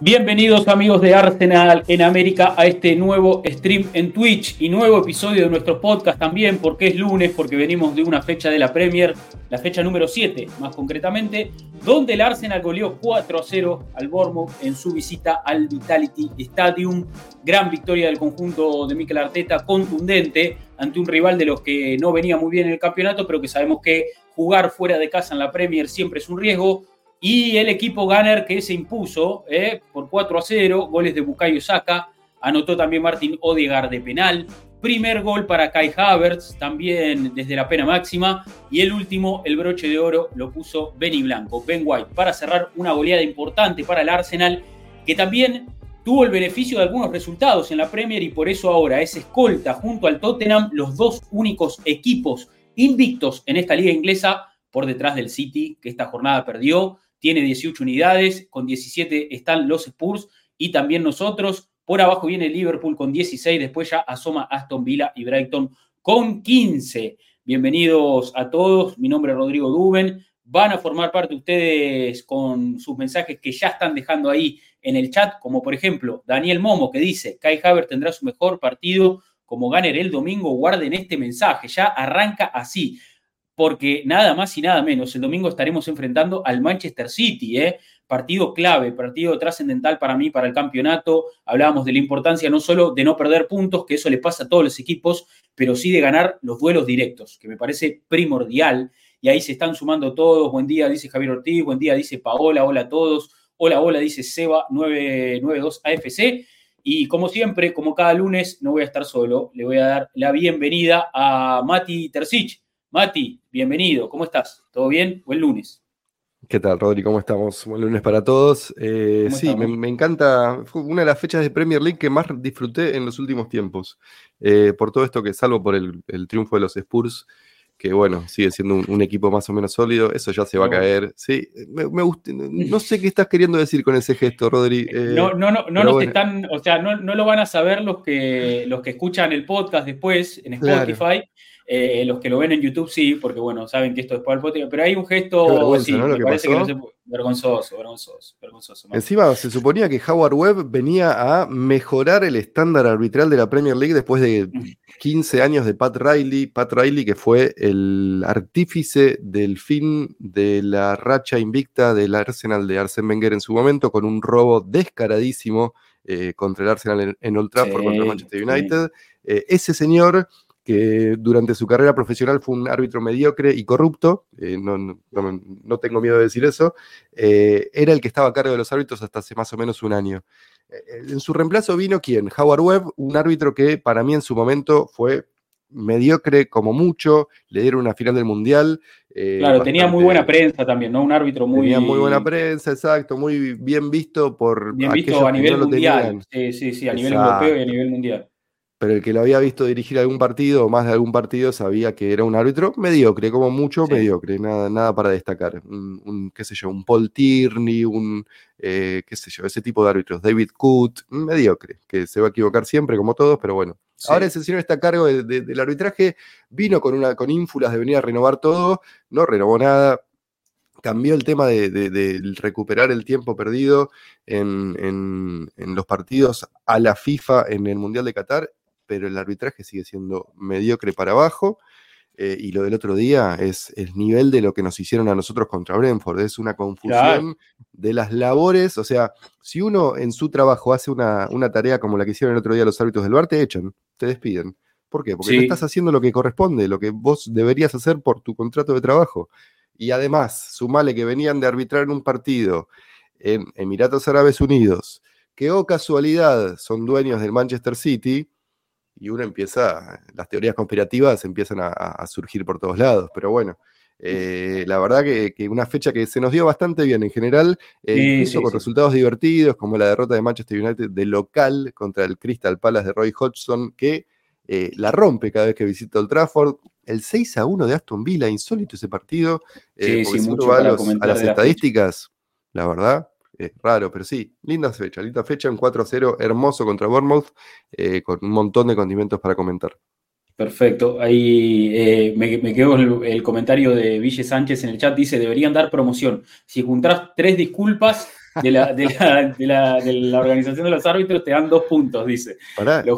Bienvenidos amigos de Arsenal en América a este nuevo stream en Twitch y nuevo episodio de nuestro podcast también porque es lunes, porque venimos de una fecha de la Premier, la fecha número 7 más concretamente, donde el Arsenal goleó 4 a 0 al Bournemouth en su visita al Vitality Stadium. Gran victoria del conjunto de Mikel Arteta, contundente ante un rival de los que no venía muy bien en el campeonato, pero que sabemos que jugar fuera de casa en la Premier siempre es un riesgo y el equipo Gunner que se impuso eh, por 4 a 0, goles de Bukayo Saka, anotó también Martín Odegaard de penal, primer gol para Kai Havertz, también desde la pena máxima, y el último, el broche de oro, lo puso Benny Blanco, Ben White, para cerrar una goleada importante para el Arsenal, que también tuvo el beneficio de algunos resultados en la Premier y por eso ahora es escolta junto al Tottenham, los dos únicos equipos invictos en esta liga inglesa, por detrás del City, que esta jornada perdió, tiene 18 unidades, con 17 están los Spurs y también nosotros. Por abajo viene Liverpool con 16, después ya asoma Aston Villa y Brighton con 15. Bienvenidos a todos, mi nombre es Rodrigo Duben. Van a formar parte ustedes con sus mensajes que ya están dejando ahí en el chat, como por ejemplo Daniel Momo que dice, Kai Havertz tendrá su mejor partido como ganer el domingo, guarden este mensaje, ya arranca así porque nada más y nada menos, el domingo estaremos enfrentando al Manchester City, ¿eh? partido clave, partido trascendental para mí, para el campeonato. Hablábamos de la importancia no solo de no perder puntos, que eso le pasa a todos los equipos, pero sí de ganar los duelos directos, que me parece primordial. Y ahí se están sumando todos. Buen día, dice Javier Ortiz. Buen día, dice Paola. Hola a todos. Hola, hola, dice Seba 992 AFC. Y como siempre, como cada lunes, no voy a estar solo. Le voy a dar la bienvenida a Mati Tercich. Mati, bienvenido, ¿cómo estás? ¿Todo bien? Buen lunes. ¿Qué tal, Rodri? ¿Cómo estamos? Buen lunes para todos. Eh, sí, me, encanta. Fue una de las fechas de Premier League que más disfruté en los últimos tiempos. Eh, por todo esto que salvo por el, triunfo de los Spurs, que bueno, sigue siendo un, equipo más o menos sólido, eso ya se va a caer. Sí, me, gusta, no sé qué estás queriendo decir con ese gesto, Rodri. Eh, no, no, no, no nos están, o sea, no, lo van a saber los que, los que escuchan el podcast después en Spotify. Eh, los que lo ven en YouTube sí, porque bueno, saben que esto es para el pero hay un gesto, sí, me parece que no se, vergonzoso, vergonzoso, vergonzoso. Encima se suponía que Howard Webb venía a mejorar el estándar arbitral de la Premier League después de 15 años de Pat Riley, Pat Riley que fue el artífice del fin de la racha invicta del Arsenal de Arsene Wenger en su momento con un robo descaradísimo eh, contra el Arsenal en, Old Trafford contra el Manchester United. Eh, ese señor que durante su carrera profesional fue un árbitro mediocre y corrupto, eh, no, tengo miedo de decir eso, eh, era el que estaba a cargo de los árbitros hasta hace más o menos un año. Eh, en su reemplazo vino quién? Howard Webb, un árbitro que para mí en su momento fue mediocre como mucho, le dieron una final del Mundial. claro, tenía muy buena prensa también, ¿no? Un árbitro muy... Tenía muy buena prensa, exacto, muy bien visto por... Bien visto a nivel mundial, sí, sí, sí, a nivel europeo y a nivel mundial pero el que lo había visto dirigir algún partido o más de algún partido sabía que era un árbitro mediocre, como mucho mediocre, nada, nada para destacar. Un, qué sé yo, un Paul Tierney, un, eh, qué sé yo, ese tipo de árbitros, David Coot, mediocre, que se va a equivocar siempre como todos, pero bueno. Ahora ese señor está a cargo del arbitraje, vino con, una, con ínfulas de venir a renovar todo, no renovó nada, cambió el tema de, recuperar el tiempo perdido en, en, los partidos a la FIFA en el Mundial de Qatar pero el arbitraje sigue siendo mediocre para abajo. Eh, y lo del otro día es el nivel de lo que nos hicieron a nosotros contra Brentford. Es una confusión de las labores. O sea, si uno en su trabajo hace una, tarea como la que hicieron el otro día los árbitros del bar, te echan, te despiden. ¿Por qué? Porque no estás haciendo lo que corresponde, lo que vos deberías hacer por tu contrato de trabajo. Y además, sumale que venían de arbitrar en un partido en Emiratos Árabes Unidos, que, oh casualidad, son dueños del Manchester City y uno empieza, las teorías conspirativas empiezan a, surgir por todos lados, pero bueno, Eh, la verdad que, una fecha que se nos dio bastante bien en general, eh, incluso con resultados divertidos, como la derrota de Manchester United de local contra el Crystal Palace de Roy Hodgson, que eh, la rompe cada vez que visita el Trafford. El 6 a 1 de Aston Villa, insólito ese partido. Sí, sí, mucho a, a las estadísticas, la verdad, raro, pero sí, linda fecha, linda fecha, un 4 a 0 hermoso contra Bournemouth, con un montón de condimentos para comentar. Perfecto. Ahí eh, me, quedó el, comentario de Ville Sánchez en el chat. Dice, deberían dar promoción. Si juntas tres disculpas de la, de la, organización de los árbitros, te dan dos puntos, dice.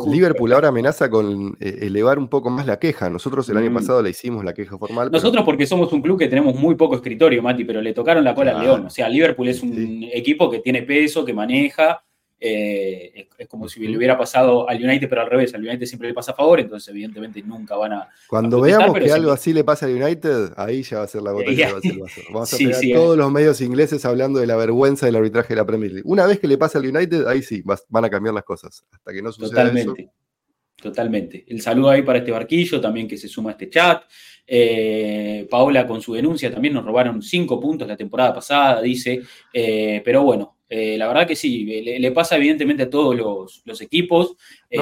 Liverpool ahora amenaza con eh, elevar un poco más la queja. Nosotros el año mm. pasado le hicimos la queja formal. Nosotros porque somos un club que tenemos muy poco escritorio, Mati, pero le tocaron la cola al León. O sea, Liverpool es un equipo que tiene peso, que maneja eh, es, como si le hubiera pasado al United, pero al revés, al United siempre le pasa a favor, entonces evidentemente nunca van a... Cuando veamos que algo así le pasa al United, ahí ya va a ser la gota que va a ser el vaso. Vamos a sí, todos los medios ingleses hablando de la vergüenza del arbitraje de la Premier League. Una vez que le pasa al United, ahí sí, van a cambiar las cosas. Hasta que no suceda Totalmente. Totalmente. El saludo ahí para este barquillo también que se suma a este chat. Eh, Paola con su denuncia también nos robaron cinco puntos la temporada pasada, dice. Eh, pero bueno, eh, la verdad que sí, le, pasa evidentemente a todos los, equipos. Eh,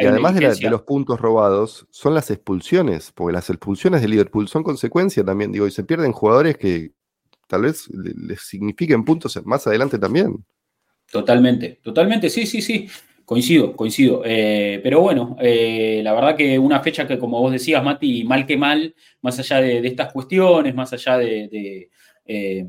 y además de, los puntos robados, son las expulsiones, porque las expulsiones de Liverpool son consecuencia también, digo, y se pierden jugadores que tal vez les signifiquen puntos más adelante también. Totalmente, totalmente, sí, sí, sí. Coincido, coincido. Eh, pero bueno, la verdad que una fecha que, como vos decías, Mati, mal que mal, más allá de, estas cuestiones, más allá de de,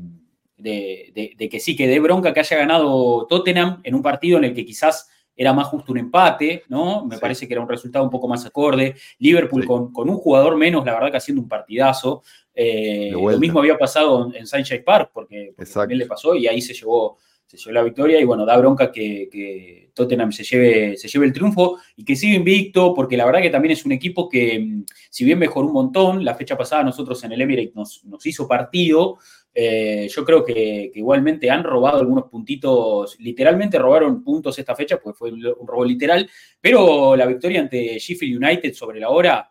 que sí, que dé bronca que haya ganado Tottenham en un partido en el que quizás era más justo un empate, ¿no? Me parece que era un resultado un poco más acorde. Liverpool con, un jugador menos, la verdad que haciendo un partidazo. Eh, lo mismo había pasado en, Sunshine Park, porque, también le pasó y ahí se llevó, se llevó la victoria. Y bueno, da bronca que, Tottenham se lleve, se lleve el triunfo y que siga invicto, porque la verdad que también es un equipo que, si bien mejoró un montón, la fecha pasada nosotros en el Emirates nos, nos hizo partido. Eh, yo creo que, igualmente han robado algunos puntitos, literalmente robaron puntos esta fecha, porque fue un robo literal, pero la victoria ante Sheffield United sobre la hora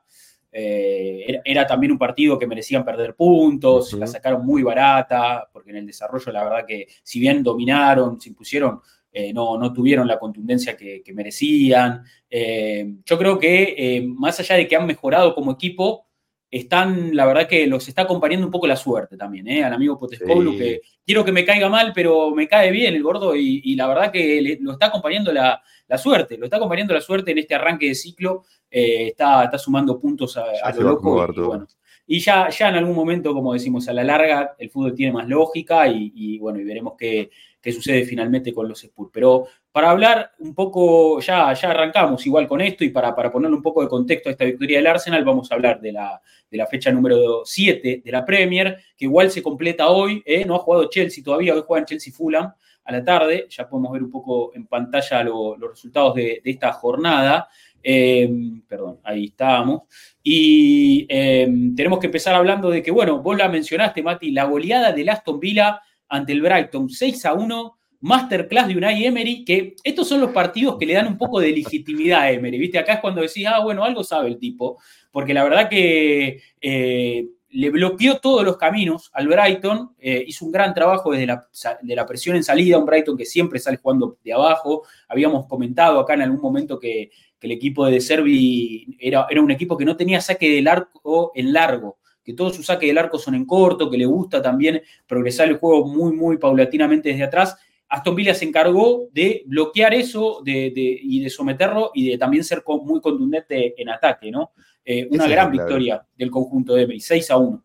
eh, era, también un partido que merecían perder puntos, la sacaron muy barata, porque en el desarrollo la verdad que si bien dominaron, se impusieron, eh, no, no, tuvieron la contundencia que, que merecían. yo creo que más allá de que han mejorado como equipo, están, la verdad que los está acompañando un poco la suerte también, ¿eh? al amigo Potescoglu, que quiero que me caiga mal, pero me cae bien el gordo y, la verdad que lo está acompañando la, suerte, lo está acompañando la suerte en este arranque de ciclo, eh, está, está, sumando puntos a, lo loco. Y, ya, ya en algún momento, como decimos, a la larga el fútbol tiene más lógica y, bueno, y veremos qué, qué sucede finalmente con los Spurs. Pero para hablar un poco, ya, ya arrancamos igual con esto y para, para ponerle un poco de contexto a esta victoria del Arsenal, vamos a hablar de la, de la fecha número 7 de la Premier, que igual se completa hoy, ¿eh? no ha jugado Chelsea todavía, hoy juegan Chelsea Fulham a la tarde, ya podemos ver un poco en pantalla los resultados de, esta jornada. Eh, perdón, ahí estamos. Y eh, tenemos que empezar hablando de que, bueno, vos la mencionaste, Mati, la goleada del Aston Villa ante el Brighton, 6 a 1 masterclass de Unai Emery, que estos son los partidos que le dan un poco de legitimidad a Emery, ¿viste? Acá es cuando decís, ah, bueno, algo sabe el tipo, porque la verdad que eh, le bloqueó todos los caminos al Brighton, eh, hizo un gran trabajo desde la, de la, presión en salida, un Brighton que siempre sale jugando de abajo, habíamos comentado acá en algún momento que, el equipo de Servi era, era un equipo que no tenía saque del arco en largo, que todos sus saques del arco son en corto, que le gusta también progresar el juego muy, muy paulatinamente desde atrás, Aston Villa se encargó de bloquear eso y de someterlo y de también ser muy contundente en ataque, ¿no? Eh, una gran victoria del conjunto de Emery, 6 a 1.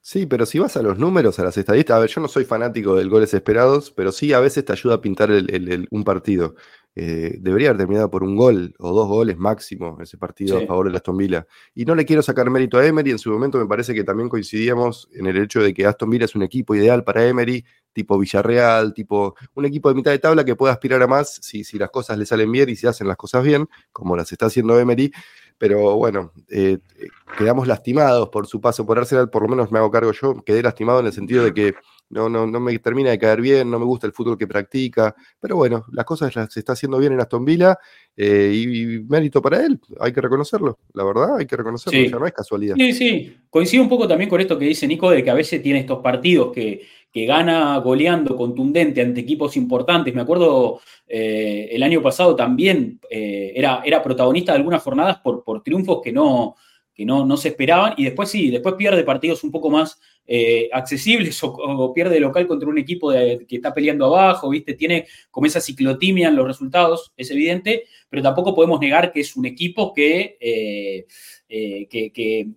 Sí, pero si vas a los números, a las estadísticas, a ver, yo no soy fanático del goles esperados, pero sí a veces te ayuda a pintar un partido. Eh, debería haber terminado por un gol o dos goles máximo ese partido a favor de Aston Villa. Y no le quiero sacar mérito a Emery, en su momento me parece que también coincidíamos en el hecho de que Aston Villa es un equipo ideal para Emery, tipo Villarreal, tipo un equipo de mitad de tabla que puede aspirar a más si, si las cosas le salen bien y si hacen las cosas bien, como las está haciendo Emery. Pero bueno, eh, quedamos lastimados por su paso por Arsenal, por lo menos me hago cargo yo, quedé lastimado en el sentido de que no, no, no me termina de caer bien, no me gusta el fútbol que practica, pero bueno, las cosas se está haciendo bien en Aston Villa eh, y, mérito para él, hay que reconocerlo, la verdad, hay que reconocerlo, ya no es casualidad. Sí, sí, coincido un poco también con esto que dice Nico, de que a veces tiene estos partidos que, que gana goleando contundente ante equipos importantes. Me acuerdo eh, el año pasado también eh, era, era protagonista de algunas jornadas por, por triunfos que no que no, no se esperaban, y después sí, después pierde partidos un poco más eh, accesibles o, pierde local contra un equipo que está peleando abajo, ¿viste? Tiene como esa ciclotimia en los resultados, es evidente, pero tampoco podemos negar que es un equipo que, eh, eh, que,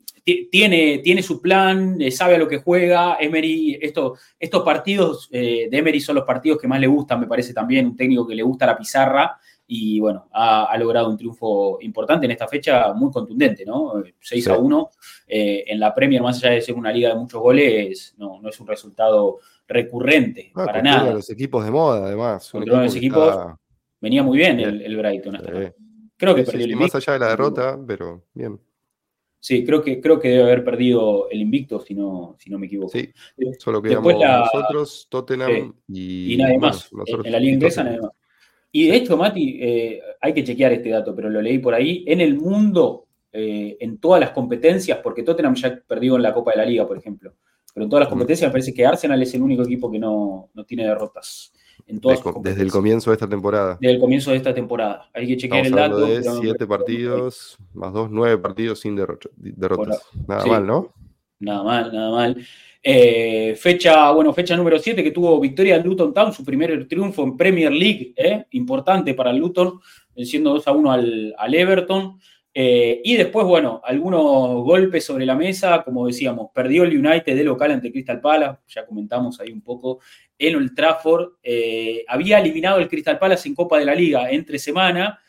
tiene, tiene su plan, sabe a lo que juega. Emery, esto, estos partidos de Emery son los partidos que más le gustan, me parece también, un técnico que le gusta la pizarra y bueno, ha, logrado un triunfo importante en esta fecha muy contundente, ¿no? 6 a 1 eh, en la Premier, más allá de ser una liga de muchos goles, no, no es un resultado recurrente para nada. los equipos de moda, además. Contra los equipos venía muy bien el, Brighton hasta Creo que perdió el invicto. Más allá de la derrota, pero bien. Sí, creo que, creo que debe haber perdido el invicto, si no, si no me equivoco. Sí, solo quedamos nosotros, Tottenham y, y nadie más. en la liga inglesa, nadie más. Y de hecho, Mati, eh, hay que chequear este dato, pero lo leí por ahí. En el mundo, eh, en todas las competencias, porque Tottenham ya perdió en la Copa de la Liga, por ejemplo, pero en todas las competencias me parece que Arsenal es el único equipo que no, tiene derrotas. En todas desde, el comienzo de esta temporada. Desde el comienzo de esta temporada. Hay que chequear el dato. De siete partidos, más dos, nueve partidos sin derrotas. Nada mal, ¿no? Nada mal, nada mal. Eh, fecha, bueno, fecha número 7 que tuvo victoria en Luton Town, su primer triunfo en Premier League, eh, importante para el Luton, venciendo 2 a 1 al, Everton. Eh, y después, bueno, algunos golpes sobre la mesa, como decíamos, perdió el United de local ante Crystal Palace, ya comentamos ahí un poco, en Old Trafford. había eliminado el Crystal Palace en Copa de la Liga entre semana,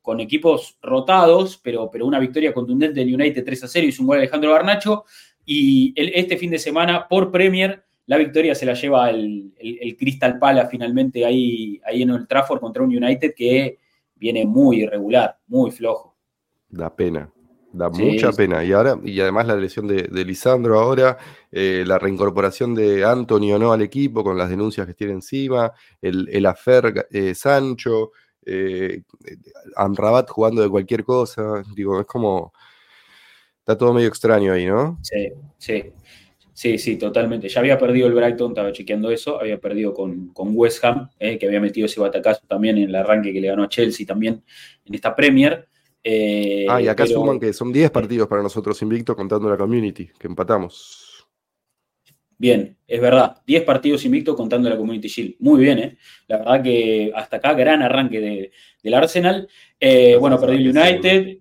con equipos rotados, pero, pero una victoria contundente del United 3 a 0, y un gol Alejandro Garnacho. Y este fin de semana, por Premier, la victoria se la lleva el, Crystal Palace finalmente ahí, ahí en el Trafford contra un United que viene muy irregular, muy flojo. Da pena, da mucha pena. Y ahora, y además la lesión de, Lisandro ahora, eh, la reincorporación de Antonio no al equipo con las denuncias que tiene encima, el, el afer eh, Sancho, eh, Amrabat jugando de cualquier cosa. Digo, es como Está todo medio extraño ahí, ¿no? Sí, sí. Sí, sí, totalmente. Ya había perdido el Brighton, estaba chequeando eso, había perdido con, West Ham, eh, que había metido ese batacazo también en el arranque que le ganó a Chelsea también en esta Premier. Eh, ah, y acá suman que son 10 partidos para nosotros invicto contando la community, que empatamos. Bien, es verdad, 10 partidos invicto contando la Community Shield. Muy bien, ¿eh? La verdad que hasta acá gran arranque del Arsenal. Eh, bueno, perdió el United,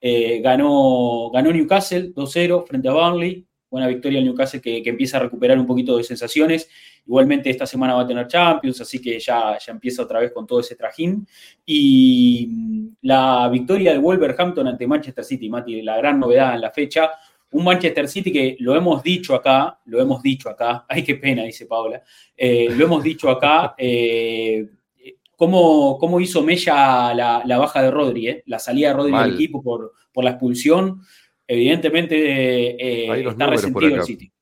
eh, ganó, ganó Newcastle 2-0 frente a Burnley. Buena victoria el Newcastle que, empieza a recuperar un poquito de sensaciones. Igualmente esta semana va a tener Champions, así que ya, ya empieza otra vez con todo ese trajín. Y mm, la victoria de Wolverhampton ante Manchester City, Mati, la gran novedad en la fecha. Un Manchester City que lo hemos dicho acá, lo hemos dicho acá, ay qué pena, dice Paula, eh, lo hemos dicho acá, eh, cómo, hizo Mella la, baja de Rodri, eh? la salida de Rodri del equipo por, por la expulsión. Evidentemente eh, está resentido el City.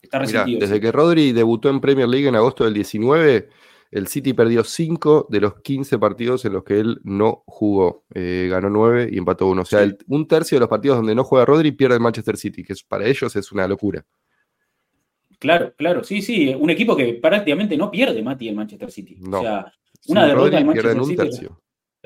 Está desde que Rodri debutó en Premier League en agosto del 19, el City perdió 5 de los 15 partidos en los que él no jugó. Eh, ganó 9 y empató 1. O sea, un tercio de los partidos donde no juega Rodri pierde el Manchester City, que para ellos es una locura. Claro, claro, sí, sí. Un equipo que prácticamente no pierde, Mati, el Manchester City. O sea, una derrota del Manchester City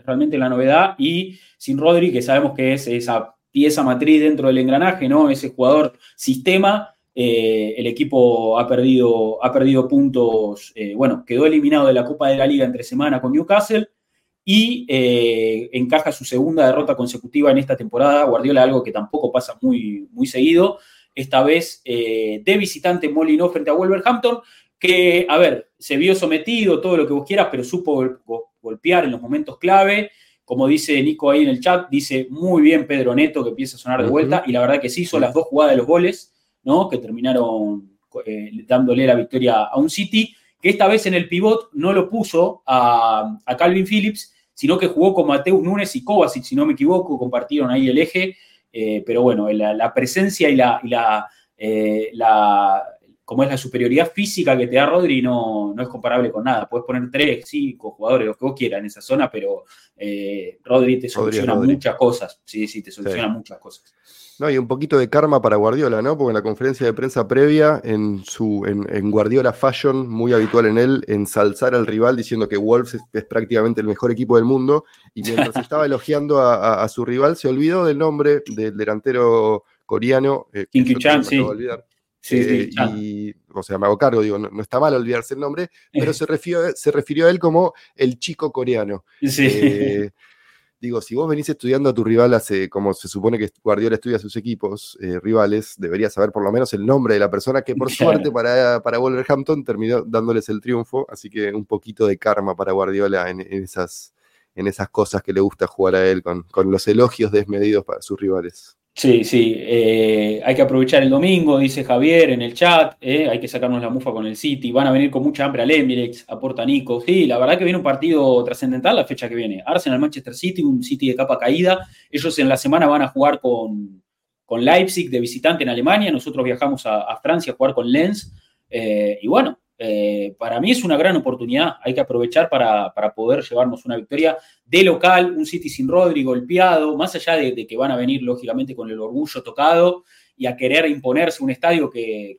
es realmente la novedad y sin Rodri, que sabemos que es esa pieza matriz dentro del engranaje, ¿no? Ese jugador sistema, eh, el equipo ha perdido, ha perdido puntos, eh, bueno, quedó eliminado de la Copa de la Liga entre semana con Newcastle y eh, encaja su segunda derrota consecutiva en esta temporada. Guardiola, algo que tampoco pasa muy, muy seguido. Esta vez de visitante Molino frente a Wolverhampton, que, a ver, se vio sometido, todo lo que vos quieras, pero supo golpear en los momentos clave. Como dice Nico ahí en el chat, dice muy bien Pedro Neto que empieza a sonar de vuelta, y la verdad que sí hizo las dos jugadas de los goles, ¿no? Que terminaron eh, dándole la victoria a un City, que esta vez en el pivot no lo puso a, Calvin Phillips, sino que jugó con Mateus Núñez y Kovacic, si no me equivoco, compartieron ahí el eje, eh, pero bueno, la, presencia y la, y la, eh, la como es la superioridad física que te da Rodri, no, no es comparable con nada. Puedes poner tres, cinco jugadores, lo que vos quieras en esa zona, pero eh, Rodri te soluciona muchas cosas. Sí, sí, te soluciona muchas cosas. No, y un poquito de karma para Guardiola, ¿no? Porque en la conferencia de prensa previa, en, su, en, Guardiola Fashion, muy habitual en él, ensalzar al rival diciendo que Wolves es, prácticamente el mejor equipo del mundo. Y mientras estaba elogiando a, su rival, se olvidó del nombre del delantero coreano. Eh, Chan, sí. Sí, eh, y, o sea, me hago cargo, digo, no, está mal olvidarse el nombre, pero se refirió, se refirió a él como el chico coreano. Sí. Eh, digo, si vos venís estudiando a tu rival hace, como se supone que Guardiola estudia a sus equipos eh, rivales, deberías saber por lo menos el nombre de la persona que por suerte para, para Wolverhampton terminó dándoles el triunfo, así que un poquito de karma para Guardiola en, esas, en esas cosas que le gusta jugar a él, con, con los elogios desmedidos para sus rivales. Sí, sí, eh, hay que aprovechar el domingo, dice Javier en el chat, eh, hay que sacarnos la mufa con el City, van a venir con mucha hambre al Emirates, aporta Nico. Sí, la verdad que viene un partido trascendental la fecha que viene. Arsenal, Manchester City, un City de capa caída. Ellos en la semana van a jugar con, con Leipzig de visitante en Alemania, nosotros viajamos a, Francia a jugar con Lens. Eh, y bueno, eh, para mí es una gran oportunidad, hay que aprovechar para, poder llevarnos una victoria de local, un City sin Rodri golpeado, más allá de, que van a venir lógicamente con el orgullo tocado y a querer imponerse un estadio que,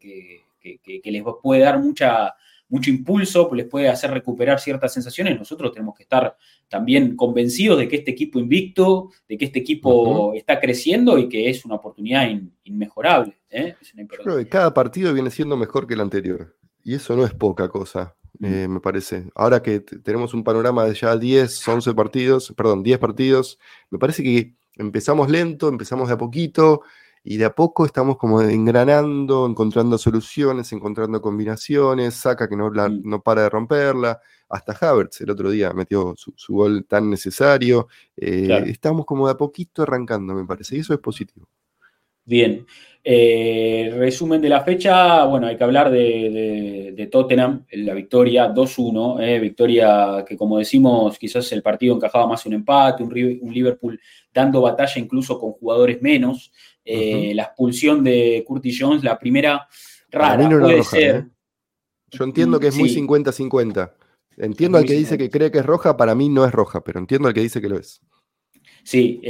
les puede dar mucha, mucho impulso, les puede hacer recuperar ciertas sensaciones, nosotros tenemos que estar también convencidos de que este equipo invicto, de que este equipo está creciendo y que es una oportunidad inmejorable. ¿eh? creo que cada partido viene siendo mejor que el anterior. Y eso no es poca cosa, mm. eh, me parece. Ahora que tenemos un panorama de ya 10, 11 partidos, perdón, 10 partidos, me parece que empezamos lento, empezamos de a poquito y de a poco estamos como engranando, encontrando soluciones, encontrando combinaciones, saca que no, mm. no para de romperla, hasta Havertz el otro día metió su, gol tan necesario. Eh, estamos como de a poquito arrancando, me parece, y eso es positivo. Bien. Eh, resumen de la fecha, bueno, hay que hablar de, Tottenham, la victoria 2-1, eh, victoria que como decimos quizás el partido encajaba más un empate, un, Liverpool dando batalla incluso con jugadores menos, eh, la expulsión de Curtis Jones, la primera rara, puede ser. Yo entiendo que es muy 50-50. Entiendo al que dice que cree que es roja, para mí no es roja, pero entiendo al que dice que lo es. Sí,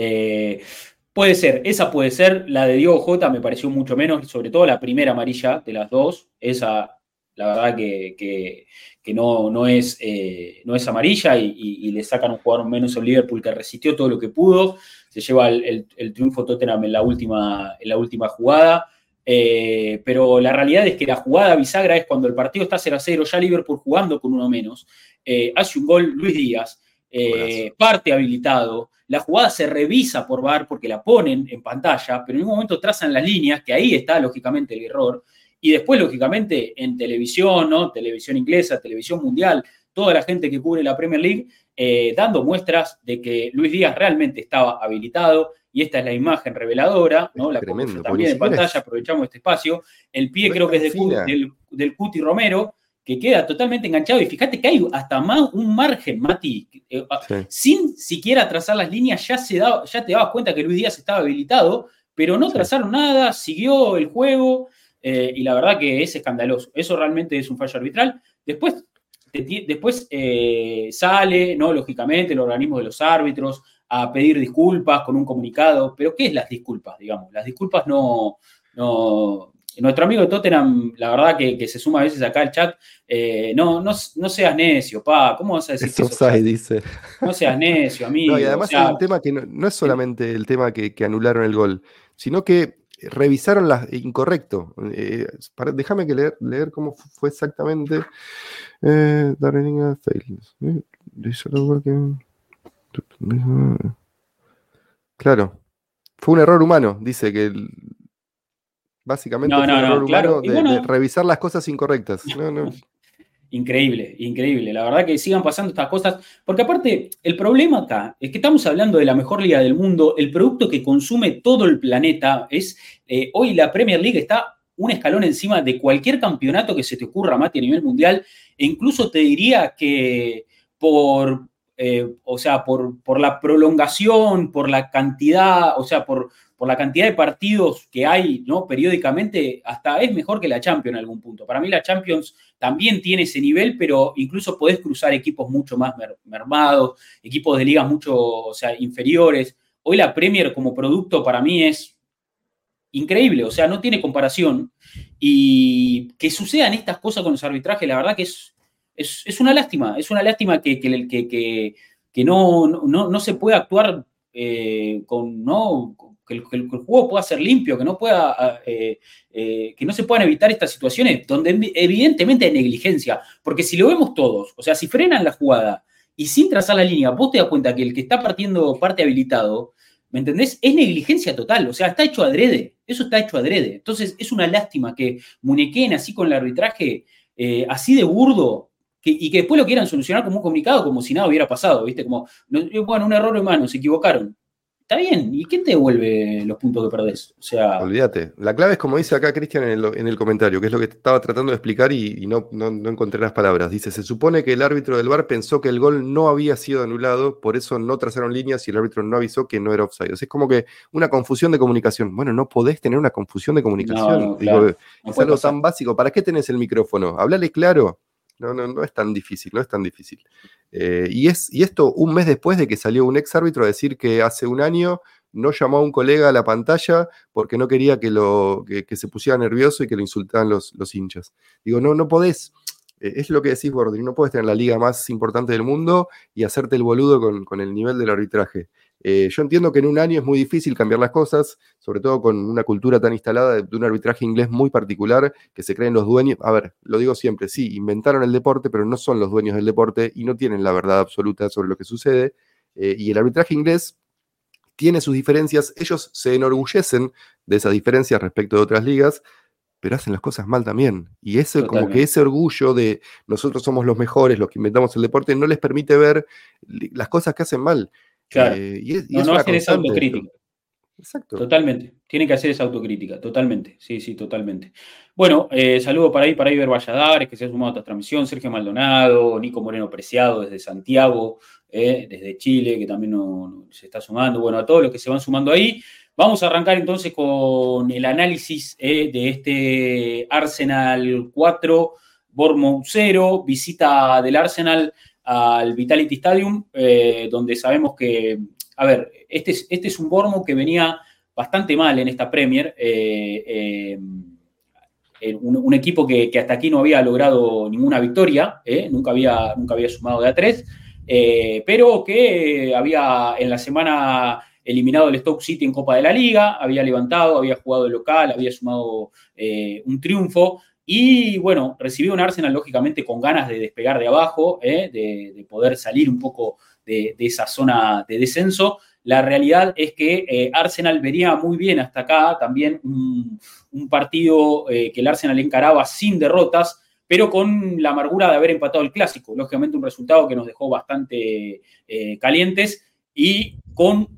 Puede ser, esa puede ser. La de Diego J me pareció mucho menos, sobre todo la primera amarilla de las dos. Esa, la verdad que, no, no, es, eh, no es amarilla y, le sacan un jugador menos al Liverpool que resistió todo lo que pudo. Se lleva el, triunfo Tottenham en la última, en la última jugada. Eh, pero la realidad es que la jugada bisagra es cuando el partido está 0 a 0, ya Liverpool jugando con uno menos, eh, hace un gol Luis Díaz, parte habilitado, la jugada se revisa por VAR porque la ponen en pantalla, pero en un momento trazan las líneas, que ahí está lógicamente el error, y después lógicamente en televisión, ¿no? televisión inglesa, televisión mundial, toda la gente que cubre la Premier League, eh, dando muestras de que Luis Díaz realmente estaba habilitado, y esta es la imagen reveladora, ¿no? La también en pantalla, aprovechamos este espacio. El pie creo que es del, del Cuti Romero, que queda totalmente enganchado. Y fíjate que hay hasta más un margen, Mati. Eh, ah, sin siquiera trazar las líneas, ya, se da, ya te dabas cuenta que Luis Díaz estaba habilitado, pero no trazaron nada, siguió el juego. Eh, y la verdad que es escandaloso. Eso realmente es un fallo arbitral. Después, después eh, sale, ¿no? Lógicamente, el organismo de los árbitros a pedir disculpas con un comunicado. Pero, ¿qué es las disculpas? Digamos, las disculpas no, no, nuestro amigo de Tottenham, la verdad que, se suma a veces acá al chat, eh, no, no, seas necio, pa, ¿cómo vas a decir eso? dice. No seas necio, amigo. No, y además es un tema que no, es solamente el tema que, anularon el gol, sino que revisaron las incorrecto. Eh, déjame que leer, leer cómo fue exactamente. Eh, claro. Fue un error humano, dice que Básicamente no, no, claro. de, revisar las cosas incorrectas. Increíble, increíble. La verdad que sigan pasando estas cosas. Porque aparte, el problema acá es que estamos hablando de la mejor liga del mundo. El producto que consume todo el planeta es. Eh, hoy la Premier League está un escalón encima de cualquier campeonato que se te ocurra, Mati, a nivel mundial. E incluso te diría que por eh, o sea, por, por, la prolongación, por la cantidad, o sea, por, por la cantidad de partidos que hay, ¿no? Periódicamente, hasta es mejor que la Champions en algún punto. Para mí la Champions también tiene ese nivel, pero incluso podés cruzar equipos mucho más mermados, equipos de ligas mucho, o sea, inferiores. Hoy la Premier como producto para mí es increíble, o sea, no tiene comparación. Y que sucedan estas cosas con los arbitrajes, la verdad que es, es, una lástima, es una lástima que, que, que, que no, no, no, se pueda actuar eh, con, ¿no? Que el, juego pueda ser limpio, que no, pueda, ah, eh, eh, que no se puedan evitar estas situaciones donde evidentemente hay negligencia, porque si lo vemos todos, o sea, si frenan la jugada y sin trazar la línea, vos te das cuenta que el que está partiendo parte habilitado, ¿me entendés? Es negligencia total, o sea, está hecho adrede, eso está hecho adrede. Entonces es una lástima que muñequeen así con el arbitraje, así de burdo, y que después lo quieran solucionar como un comunicado, como si nada hubiera pasado, ¿viste? Como, bueno, un error humano, se equivocaron. Está bien, ¿y quién te devuelve los puntos que perdés? O sea. Olvídate. La clave es como dice acá Cristian en el, comentario, que es lo que estaba tratando de explicar y, no, no, encontré las palabras. Dice: Se supone que el árbitro del bar pensó que el gol no había sido anulado, por eso no trazaron líneas y el árbitro no avisó que no era offside. es como que una confusión de comunicación. Bueno, no podés tener una confusión de comunicación. es algo tan básico. ¿Para qué tenés el micrófono? Hablale claro. No, no, no es tan difícil, no es tan difícil. Eh, y, es, y esto un mes después de que salió un ex árbitro a decir que hace un año no llamó a un colega a la pantalla porque no quería que, lo, que, se pusiera nervioso y que lo insultaran los, los hinchas. Digo, no, no podés. Eh, es lo que decís, Bordi, no puedes tener la liga más importante del mundo y hacerte el boludo con, con el nivel del arbitraje. Eh, yo entiendo que en un año es muy difícil cambiar las cosas, sobre todo con una cultura tan instalada de, un arbitraje inglés muy particular que se creen los dueños. A ver, lo digo siempre, sí, inventaron el deporte, pero no son los dueños del deporte y no tienen la verdad absoluta sobre lo que sucede. Eh, y el arbitraje inglés tiene sus diferencias, ellos se enorgullecen de esas diferencias respecto de otras ligas, pero hacen las cosas mal también. Y ese, como que ese orgullo de nosotros somos los mejores, los que inventamos el deporte, no les permite ver las cosas que hacen mal. Claro. Eh, y no, no hacen esa autocrítica. Exacto. Totalmente. Tienen que hacer esa autocrítica, totalmente. Sí, sí, totalmente. Bueno, eh, saludo para ahí, para Iber Valladares, que se ha sumado a esta transmisión, Sergio Maldonado, Nico Moreno Preciado desde Santiago, eh, desde Chile, que también se está sumando. Bueno, a todos los que se van sumando ahí. Vamos a arrancar entonces con el análisis de este Arsenal 4, Bournemouth 0, visita del Arsenal al Vitality Stadium, eh, donde sabemos que, a ver, este es, este es un Bormo que venía bastante mal en esta Premier. Eh, eh, un, equipo que, hasta aquí no había logrado ninguna victoria, nunca, había, nunca había sumado de a tres, pero que había en la semana eliminado el Stoke City en Copa de la Liga, había levantado, había jugado de local, había sumado un triunfo. Y bueno, recibió un Arsenal lógicamente con ganas de despegar de abajo, ¿eh? de, poder salir un poco de, esa zona de descenso. La realidad es que eh, Arsenal vería muy bien hasta acá también un, partido eh, que el Arsenal encaraba sin derrotas, pero con la amargura de haber empatado el clásico. Lógicamente un resultado que nos dejó bastante calientes y con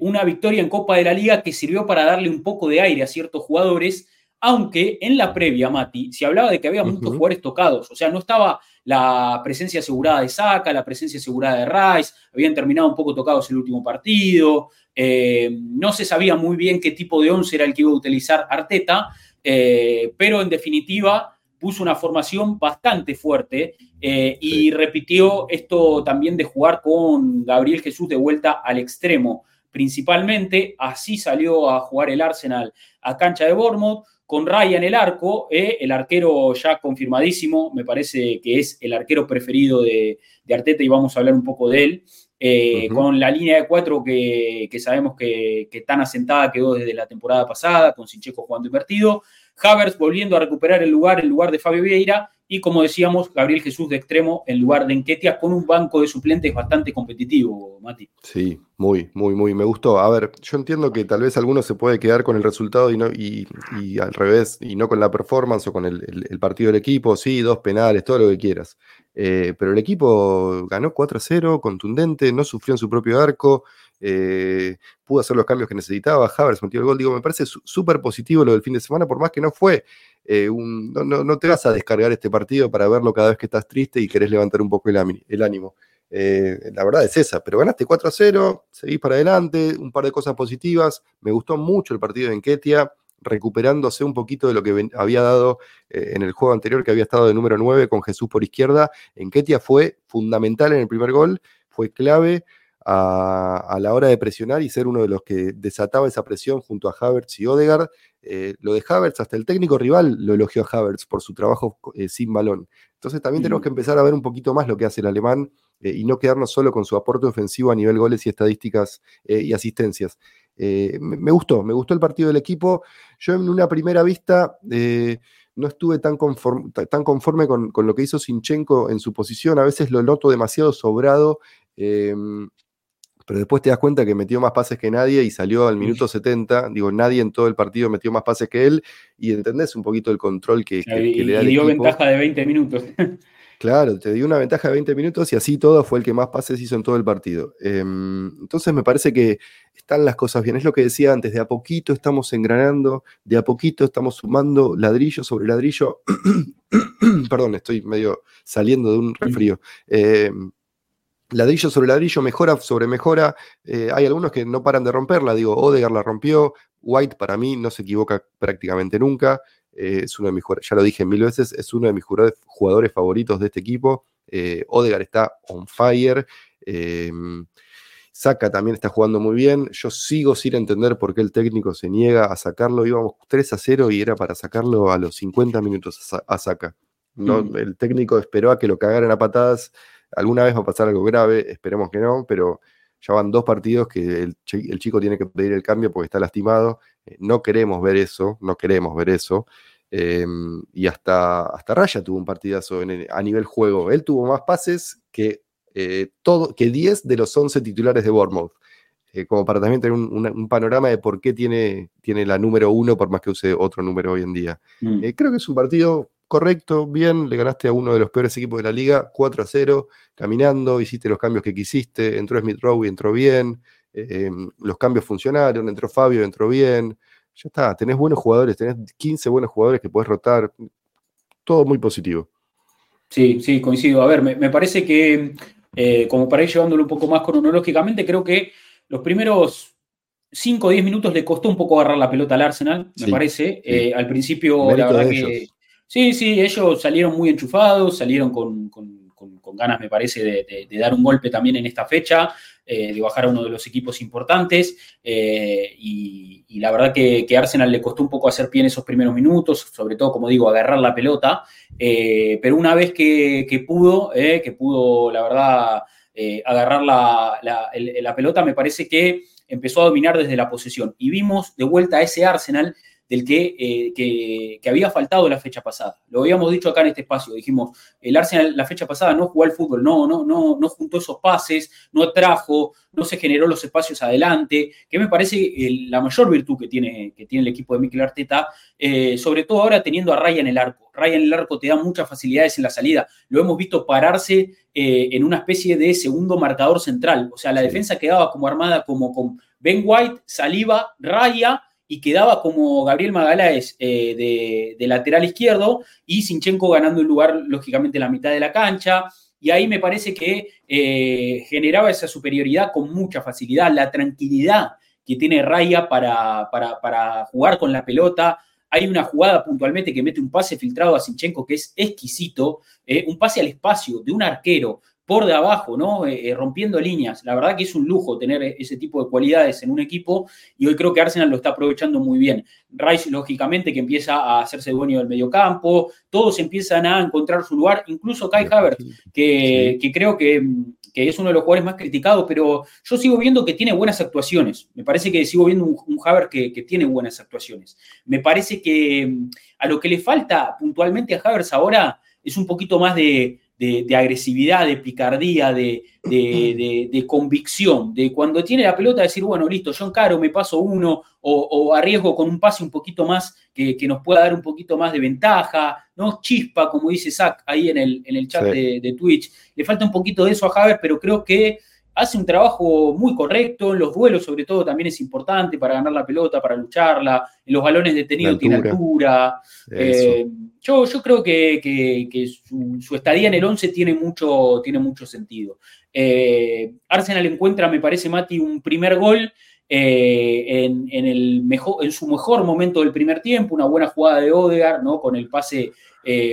una victoria en Copa de la Liga que sirvió para darle un poco de aire a ciertos jugadores aunque en la previa, Mati, se hablaba de que había muchos jugadores tocados, o sea, no estaba la presencia asegurada de Saka, la presencia asegurada de Rice, habían terminado un poco tocados el último partido, eh, no se sabía muy bien qué tipo de once era el que iba a utilizar Arteta, eh, pero en definitiva puso una formación bastante fuerte eh, y repitió esto también de jugar con Gabriel Jesús de vuelta al extremo. Principalmente. Así salió a jugar el Arsenal a cancha de Bournemouth con Ryan el arco, eh, el arquero ya confirmadísimo, me parece que es el arquero preferido de, Arteta y vamos a hablar un poco de él. Eh, con la línea de cuatro que, sabemos que, que, tan asentada quedó desde la temporada pasada, con Sincheco jugando invertido. Havers volviendo a recuperar el lugar, el lugar de Fabio Vieira, y como decíamos, Gabriel Jesús de extremo en lugar de Enquetia, con un banco de suplentes bastante competitivo, Mati. Sí, muy, muy, muy. Me gustó. A ver, yo entiendo que tal vez alguno se puede quedar con el resultado y, no, y, al revés, y no con la performance o con el, partido del equipo. Sí, dos penales, todo lo que quieras. Eh, pero el equipo ganó 4-0, contundente, no sufrió en su propio arco. Eh, pudo hacer los cambios que necesitaba, Havers metió el gol, digo, me parece súper positivo lo del fin de semana, por más que no fue eh, no, te vas a descargar este partido para verlo cada vez que estás triste y querés levantar un poco el, ánimo. Eh, la verdad es esa, pero ganaste 4 a 0, seguís para adelante, un par de cosas positivas. Me gustó mucho el partido de Enquetia, recuperándose un poquito de lo que había dado en el juego anterior, que había estado de número 9 con Jesús por izquierda. Enquetia fue fundamental en el primer gol, fue clave a, la hora de presionar y ser uno de los que desataba esa presión junto a Havertz y Odegaard. Eh, lo de Havertz, hasta el técnico rival lo elogió a Havertz por su trabajo sin balón. Entonces también tenemos que empezar a ver un poquito más lo que hace el alemán eh, y no quedarnos solo con su aporte ofensivo a nivel goles y estadísticas eh, y asistencias. Eh, me, gustó, me gustó el partido del equipo. Yo en una primera vista no estuve tan conforme, tan conforme con, lo que hizo Sinchenko en su posición. A veces lo noto demasiado sobrado em, pero después te das cuenta que metió más pases que nadie y salió al minuto 70. Digo, nadie en todo el partido metió más pases que él y entendés un poquito el control que, le da. Y dio ventaja de 20 minutos. Claro, te dio una ventaja de 20 minutos y así todo fue el que más pases hizo en todo el partido. Em, entonces me parece que están las cosas bien. Es lo que decía antes, de a poquito estamos engranando, de a poquito estamos sumando ladrillo sobre ladrillo. Perdón, estoy medio saliendo de un resfrío. Em, ladrillo sobre ladrillo, mejora sobre mejora. Eh, hay algunos que no paran de romperla. Digo, Odegar la rompió. White para mí no se equivoca prácticamente nunca. Eh, es uno de mis ya lo dije mil veces, es uno de mis jugadores favoritos de este equipo. Eh, Odegar está on fire. Eh, Saca también está jugando muy bien. Yo sigo sin entender por qué el técnico se niega a sacarlo. Íbamos 3 a 0 y era para sacarlo a los 50 minutos a, Saca. No, mm. El técnico esperó a que lo cagaran a patadas. Alguna vez va a pasar algo grave, esperemos que no, pero ya van dos partidos que el, chico tiene que pedir el cambio porque está lastimado. Eh, no queremos ver eso, no queremos ver eso. Em, y hasta, hasta Raya tuvo un partidazo a nivel juego. Él tuvo más pases que, eh, todo, que 10 de los 11 titulares de Bournemouth. Eh, como para también tener un, panorama de por qué tiene, tiene la número uno, por más que use otro número hoy en día. Mm. creo que es un partido correcto, bien, le ganaste a uno de los peores equipos de la liga, 4 a 0, caminando, hiciste los cambios que quisiste, entró Smith Rowe y entró bien, eh, los cambios funcionaron, entró Fabio, entró bien, ya está, tenés buenos jugadores, tenés 15 buenos jugadores que podés rotar, todo muy positivo. Sí, sí, coincido. A ver, me, parece que, eh, como para ir llevándolo un poco más cronológicamente, creo que los primeros 5 o 10 minutos le costó un poco agarrar la pelota al Arsenal, me parece. Eh, al principio, la verdad que Sí, sí, ellos salieron muy enchufados, salieron con, ganas, me parece, de, dar un golpe también en esta fecha, eh, de bajar a uno de los equipos importantes. Eh, y, la verdad que, que, Arsenal le costó un poco hacer pie en esos primeros minutos, sobre todo, como digo, agarrar la pelota. Eh, pero una vez que, pudo, que pudo, la verdad, agarrar la, la pelota, me parece que empezó a dominar desde la posesión. Y vimos de vuelta a ese Arsenal del eh, que, que, había faltado la fecha pasada. Lo habíamos dicho acá en este espacio, dijimos, el Arsenal la fecha pasada no jugó al fútbol, no, no, no, no juntó esos pases, no trajo, no se generó los espacios adelante, que me parece la mayor virtud que tiene, que tiene el equipo de Mikel Arteta, eh, sobre todo ahora teniendo a Raya en el arco. Raya en el arco te da muchas facilidades en la salida. Lo hemos visto pararse eh, en una especie de segundo marcador central. O sea, la defensa quedaba como armada como con Ben White, Saliba, Raya y quedaba como Gabriel Magaláes eh, de, lateral izquierdo y Sinchenko ganando el lugar, lógicamente, en la mitad de la cancha. Y ahí me parece que eh, generaba esa superioridad con mucha facilidad, la tranquilidad que tiene Raya para, para, jugar con la pelota. Hay una jugada puntualmente que mete un pase filtrado a Sinchenko que es exquisito, eh, un pase al espacio de un arquero por de abajo, ¿no? Eh, eh, rompiendo líneas. La verdad que es un lujo tener ese tipo de cualidades en un equipo y hoy creo que Arsenal lo está aprovechando muy bien. Rice, lógicamente, que empieza a hacerse dueño del mediocampo, todos empiezan a encontrar su lugar, incluso Kai Havertz, que, creo que, es uno de los jugadores más criticados, pero yo sigo viendo que tiene buenas actuaciones. Me parece que sigo viendo un, un Havertz que, que tiene buenas actuaciones. Me parece que mm, a lo que le falta puntualmente a Havertz ahora es un poquito más de de, agresividad, de picardía, de, convicción, de cuando tiene la pelota decir, bueno, listo, yo encaro, me paso uno o, arriesgo con un pase un poquito más que, nos pueda dar un poquito más de ventaja, ¿no? Chispa, como dice Zach ahí en el, en el chat de, Twitch. Le falta un poquito de eso a Javier, pero creo que hace un trabajo muy correcto, en los duelos sobre todo también es importante para ganar la pelota, para lucharla, en los balones detenidos tiene altura. Eh, yo, yo creo que, su, estadía en el 11 tiene mucho, tiene mucho sentido. Arsenal encuentra, me parece, Mati, un primer gol en, el mejor, en su mejor momento del primer tiempo, una buena jugada de Odegaard, ¿no? Con el pase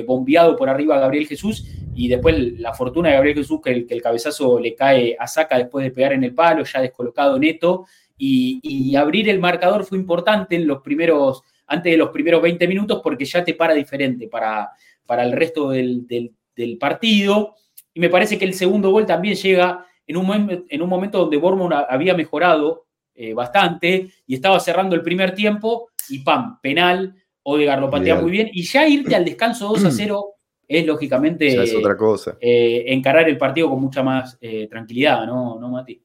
bombeado por arriba a Gabriel Jesús y después la fortuna de Gabriel Jesús que el, cabezazo le cae a Saca después de pegar en el palo, ya descolocado neto, y, abrir el marcador fue importante en los primeros, antes de los primeros 20 minutos porque ya te para diferente para, para el resto del, partido. Y me parece que el segundo gol también llega en un, en un momento donde Bournemouth había mejorado eh, bastante y estaba cerrando el primer tiempo y ¡pam! Penal, Odegaard lo patea muy bien. Y ya irte al descanso 2 a 0 es lógicamente es otra cosa. Eh, encarar el partido con mucha más eh, tranquilidad, ¿no, ¿no Mati?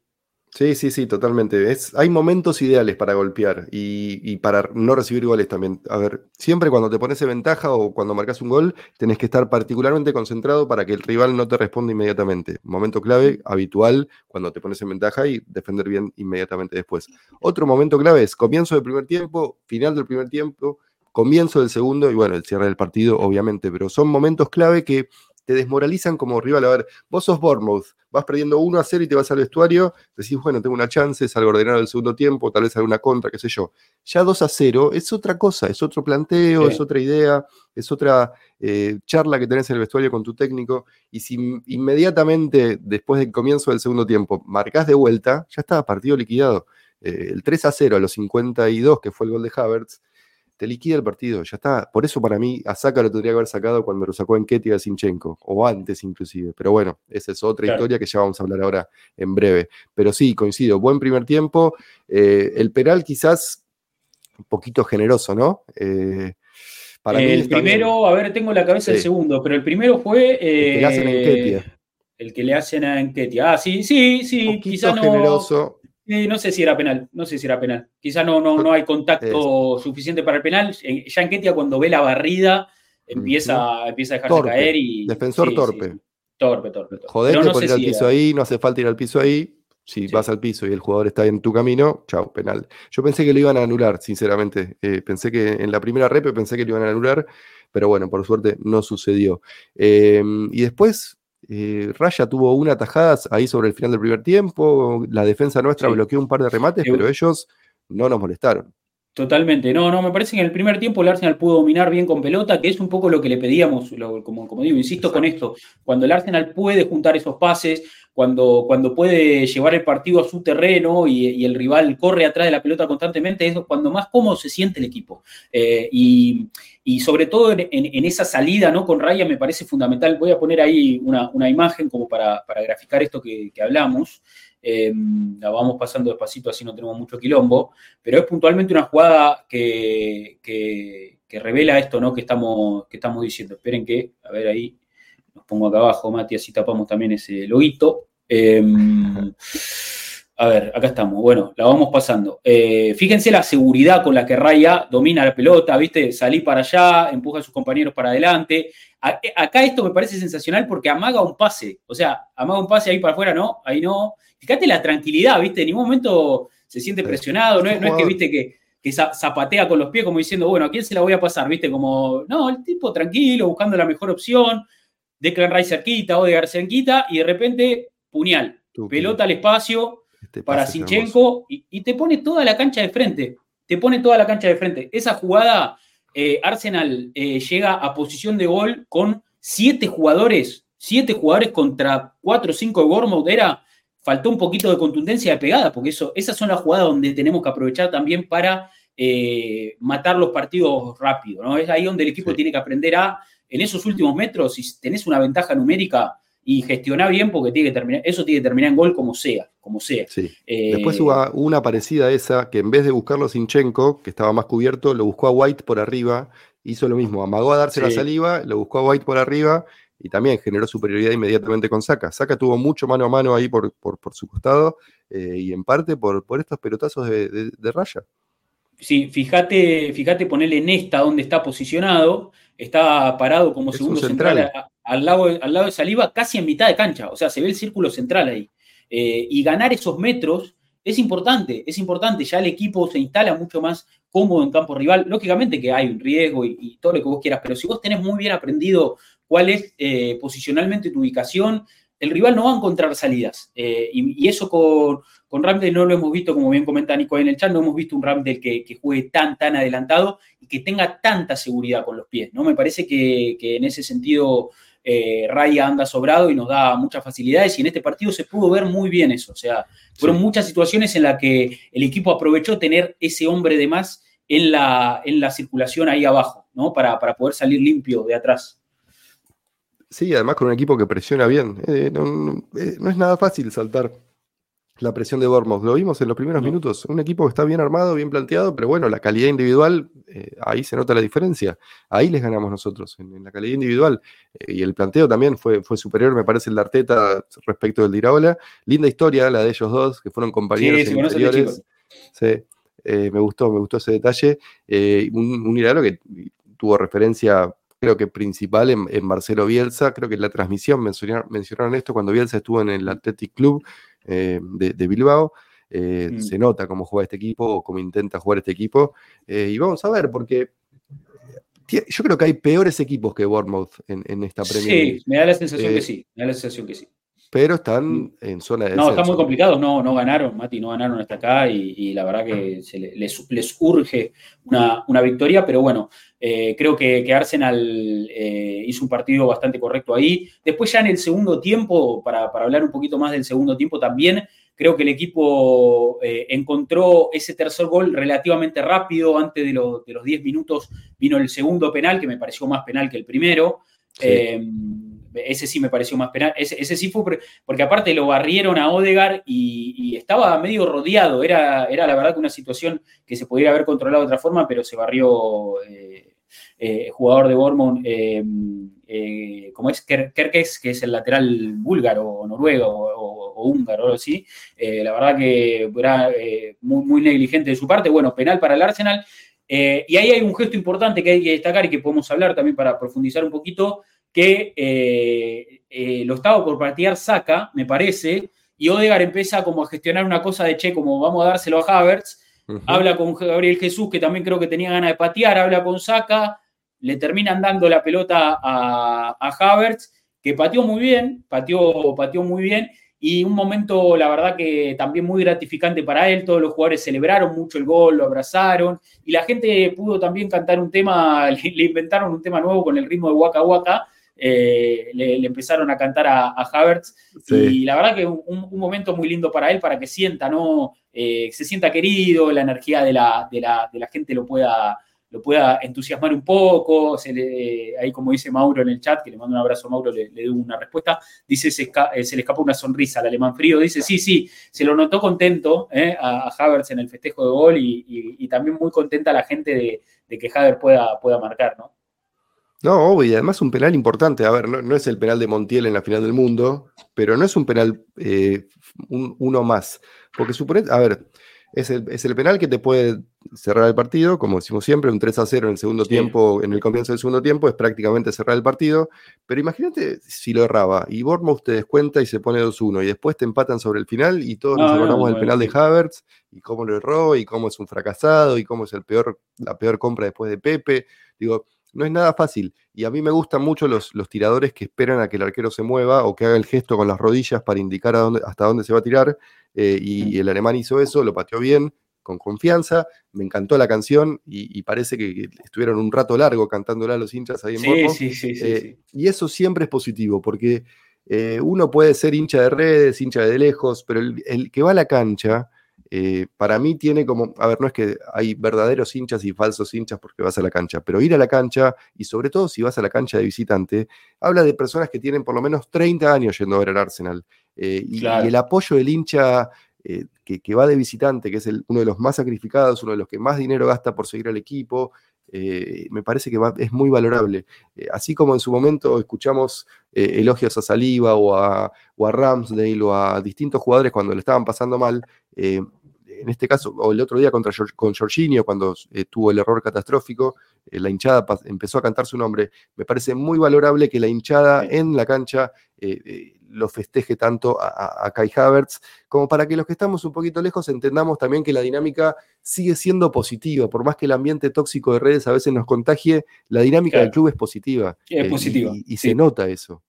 Sí, sí, sí, totalmente. Es, hay momentos ideales para golpear y, para no recibir goles también. A ver, siempre cuando te pones en ventaja o cuando marcas un gol, tenés que estar particularmente concentrado para que el rival no te responda inmediatamente. Momento clave, habitual, cuando te pones en ventaja y defender bien inmediatamente después. Otro momento clave es comienzo del primer tiempo, final del primer tiempo, comienzo del segundo y bueno, el cierre del partido, obviamente, pero son momentos clave que te desmoralizan como rival. A ver, vos sos Bournemouth, vas perdiendo 1 a 0 y te vas al vestuario, decís, bueno, tengo una chance, salgo ordenado el segundo tiempo, tal vez alguna contra, qué sé yo. Ya 2 a 0 es otra cosa, es otro planteo, es otra idea, es otra eh, charla que tenés en el vestuario con tu técnico. Y si inmediatamente después del comienzo del segundo tiempo marcás de vuelta, ya está, partido liquidado. Eh, el 3 a 0 a los 52, que fue el gol de Havertz, te liquida el partido, ya está. Por eso para mí a lo tendría que haber sacado cuando lo sacó en Ketty a Sinchenko, o antes inclusive. Pero bueno, esa es otra historia que ya vamos a hablar ahora en breve. Pero sí, coincido, buen primer tiempo. Eh, el penal quizás un poquito generoso, ¿no? Eh, para el primero, a ver, tengo la cabeza el segundo, pero el primero fue... el que le hacen en Ketty. Eh, el que le hacen en Ketty. Ah, sí, sí, sí, quizás no... generoso no sé si era penal, no sé si era penal. Quizá no, no, no hay contacto suficiente para el penal. Ya en cuando ve la barrida empieza, empieza a dejarse caer y. Defensor torpe. Torpe, torpe, torpe. Jodete no por ir al piso ahí, no hace falta ir al piso ahí. Si vas al piso y el jugador está en tu camino, chao, penal. Yo pensé que lo iban a anular, sinceramente. Eh, pensé que en la primera repe pensé que lo iban a anular, pero bueno, por suerte no sucedió. Eh, y después, eh, Raya tuvo una tajada ahí sobre el final del primer tiempo, la defensa nuestra bloqueó un par de remates, pero ellos no nos molestaron. Totalmente, no, no, me parece que en el primer tiempo el Arsenal pudo dominar bien con pelota, que es un poco lo que le pedíamos, como, como, digo, insisto con esto, cuando el Arsenal puede juntar esos pases, cuando, cuando puede llevar el partido a su terreno y, el rival corre atrás de la pelota constantemente, es cuando más cómodo se siente el equipo. Eh, y, sobre todo en, esa salida ¿no? con Raya me parece fundamental. Voy a poner ahí una, imagen como para, graficar esto que, hablamos. Eh, la vamos pasando despacito, así no tenemos mucho quilombo, pero es puntualmente una jugada que, revela esto ¿no? que, estamos, que estamos diciendo. Esperen que, a ver ahí, nos pongo acá abajo, Mati, así tapamos también ese loguito. Em, a ver, acá estamos. Bueno, la vamos pasando. Eh, fíjense la seguridad con la que Raya domina la pelota, ¿viste? Salí para allá, empuja a sus compañeros para adelante. Eh, acá esto me parece sensacional porque amaga un pase. O sea, amaga un pase ahí para afuera, no, ahí no. Fíjate la tranquilidad, ¿viste? En ningún momento se siente presionado, no es, que, ¿viste? Que, que zapatea con los pies como diciendo, bueno, ¿a quién se la voy a pasar? ¿Viste? Como, no, el tipo tranquilo, buscando la mejor opción. Declan Rice cerquita, Odegaard cerquita, y de repente puñal, pelota al espacio este para Sinchenko y, te pone toda la cancha de frente. Te pone toda la cancha de frente. Esa jugada, eh, Arsenal eh, llega a posición de gol con siete jugadores, siete jugadores contra cuatro o cinco de Bournemouth. Era, faltó un poquito de contundencia de pegada, porque eso, esas son las jugadas donde tenemos que aprovechar también para eh, matar los partidos rápido. ¿no? Es ahí donde el equipo tiene que aprender a, en esos últimos metros, si tenés una ventaja numérica, y gestiona bien porque tiene que terminar, eso tiene que terminar en gol como sea, como sea. Eh, Después hubo una parecida a esa que en vez de buscarlo Sinchenko, que estaba más cubierto, lo buscó a White por arriba, hizo lo mismo, amagó a darse la saliva, lo buscó a White por arriba y también generó superioridad inmediatamente con Saka. Saka tuvo mucho mano a mano ahí por, por, su costado eh, y en parte por, por estos pelotazos de, raya. Sí, fíjate, fíjate ponerle en esta donde está posicionado, está parado como segundo central, al lado, al lado de Saliva, casi en mitad de cancha. O sea, se ve el círculo central ahí. Eh, y ganar esos metros es importante, es importante. Ya el equipo se instala mucho más cómodo en campo rival. Lógicamente que hay un riesgo y, todo lo que vos quieras, pero si vos tenés muy bien aprendido cuál es eh, posicionalmente tu ubicación, el rival no va a encontrar salidas. Eh, y, eso con, con Ramsdale no lo hemos visto, como bien comenta Nico en el chat, no hemos visto un que, que, juegue tan, tan adelantado y que tenga tanta seguridad con los pies. ¿no? Me parece que, en ese sentido eh, Raya anda sobrado y nos da muchas facilidades y en este partido se pudo ver muy bien eso. O sea, fueron muchas situaciones en las que el equipo aprovechó tener ese hombre de más en la, en la circulación ahí abajo, ¿no? Para, para poder salir limpio de atrás. Sí, además con un equipo que presiona bien. Eh, no, eh, no, es nada fácil saltar la presión de Bournemouth. Lo vimos en los primeros minutos. Un equipo que está bien armado, bien planteado, pero bueno, la calidad individual, eh, ahí se nota la diferencia. Ahí les ganamos nosotros, en, la calidad individual. y el planteo también fue, fue superior, me parece, el de Arteta respecto del de Iraola. Linda historia la de ellos dos, que fueron compañeros sí. Sí, me gustó, me gustó ese detalle. un, un Iraola que tuvo referencia creo que principal en, Marcelo Bielsa. Creo que en la transmisión mencionaron, esto cuando Bielsa estuvo en el Athletic Club eh, de, Bilbao. Eh, mm. Se nota cómo juega este equipo o cómo intenta jugar este equipo. Eh, y vamos a ver, porque yo creo que hay peores equipos que Bournemouth en, esta Premier Sí, me da la sensación que sí. Me da la sensación que sí pero están mm. en zona de No, están muy complicados, no, no ganaron, Mati, no ganaron hasta acá y, la verdad que se les, les, urge una, victoria, pero bueno, eh, creo que, Arsenal eh, hizo un partido bastante correcto ahí. Después ya en el segundo tiempo, para, hablar un poquito más del segundo tiempo también, creo que el equipo eh, encontró ese tercer gol relativamente rápido, antes de, de, los 10 minutos vino el segundo penal, que me pareció más penal que el primero. Ese sí me pareció más penal. Ese, sí fue porque aparte lo barrieron a Odegar y, estaba medio rodeado. Era, era la verdad que una situación que se podría haber controlado de otra forma, pero se barrió eh, eh jugador de Bournemouth, eh, como es Kerkes, que es el lateral búlgaro o noruego o, húngaro, o así. Eh, la verdad que era muy, muy negligente de su parte. Bueno, penal para el Arsenal. y ahí hay un gesto importante que hay que destacar y que podemos hablar también para profundizar un poquito que eh, eh, lo estaba por patear Saca, me parece, y Odegar empieza como a gestionar una cosa de che, como vamos a dárselo a Havertz, habla con Gabriel Jesús, que también creo que tenía ganas de patear, habla con Saca, le terminan dando la pelota a, a Havertz, que pateó muy bien, pateó, pateó muy bien, y un momento, la verdad que también muy gratificante para él, todos los jugadores celebraron mucho el gol, lo abrazaron, y la gente pudo también cantar un tema, le, inventaron un tema nuevo con el ritmo de Waka Waka, eh, le, empezaron a cantar a, Havertz. Y la verdad que un, momento muy lindo para él, para que sienta, ¿no? Eh, se sienta querido, la energía de la, de la, gente lo pueda, lo pueda entusiasmar un poco. Se le, ahí, como dice Mauro en el chat, que le mando un abrazo a Mauro, le, le doy una respuesta. Dice: se, eh, se, le escapó una sonrisa al alemán frío. Dice: Sí, sí, se lo notó contento a, Havertz en el festejo de gol y, también muy contenta la gente de, de que Havertz pueda, pueda marcar, ¿no? No, y además un penal importante. A ver, no, es el penal de Montiel en la final del mundo, pero no es un penal eh, uno más. Porque supone, a ver, es el, es el, penal que te puede cerrar el partido, como decimos siempre, un 3 a 0 en el segundo tiempo, en el comienzo del segundo tiempo, es prácticamente cerrar el partido. Pero imagínate si lo erraba y Bournemouth te descuenta y se pone 2-1 y después te empatan sobre el final y todos nos acordamos del penal de Havertz y cómo lo erró y cómo es un fracasado y cómo es el peor, la peor compra después de Pepe. Digo, no es nada fácil. Y a mí me gustan mucho los, los, tiradores que esperan a que el arquero se mueva o que haga el gesto con las rodillas para indicar hasta dónde se va a tirar. Eh, y, el alemán hizo eso, lo pateó bien, con confianza. Me encantó la canción y, parece que, estuvieron un rato largo cantándola a los hinchas ahí en sí, sí, sí, eh, Y eso siempre es positivo, porque eh, uno puede ser hincha de redes, hincha de lejos, pero el que va a la cancha eh, para mí tiene como, a ver, no es que hay verdaderos hinchas y falsos hinchas porque vas a la cancha, pero ir a la cancha y sobre todo si vas a la cancha de visitante, habla de personas que tienen por lo menos 30 años yendo a ver al Arsenal. Eh, y, el apoyo del hincha eh, que, va de visitante, que es uno de los más sacrificados, uno de los que más dinero gasta por seguir al equipo, me parece que es muy valorable. así como en su momento escuchamos elogios a Saliba o a, o a Ramsdale o a distintos jugadores cuando le estaban pasando mal, en este caso, o el otro día contra, con Jorginho, cuando eh, tuvo el error catastrófico, eh, la hinchada empezó a cantar su nombre. Me parece muy valorable que la hinchada en la cancha eh, lo festeje tanto a, Kai Havertz, como para que los que estamos un poquito lejos entendamos también que la dinámica sigue siendo positiva, por más que el ambiente tóxico de redes a veces nos contagie, la dinámica del club es positiva. Es positiva. Y, se nota eso.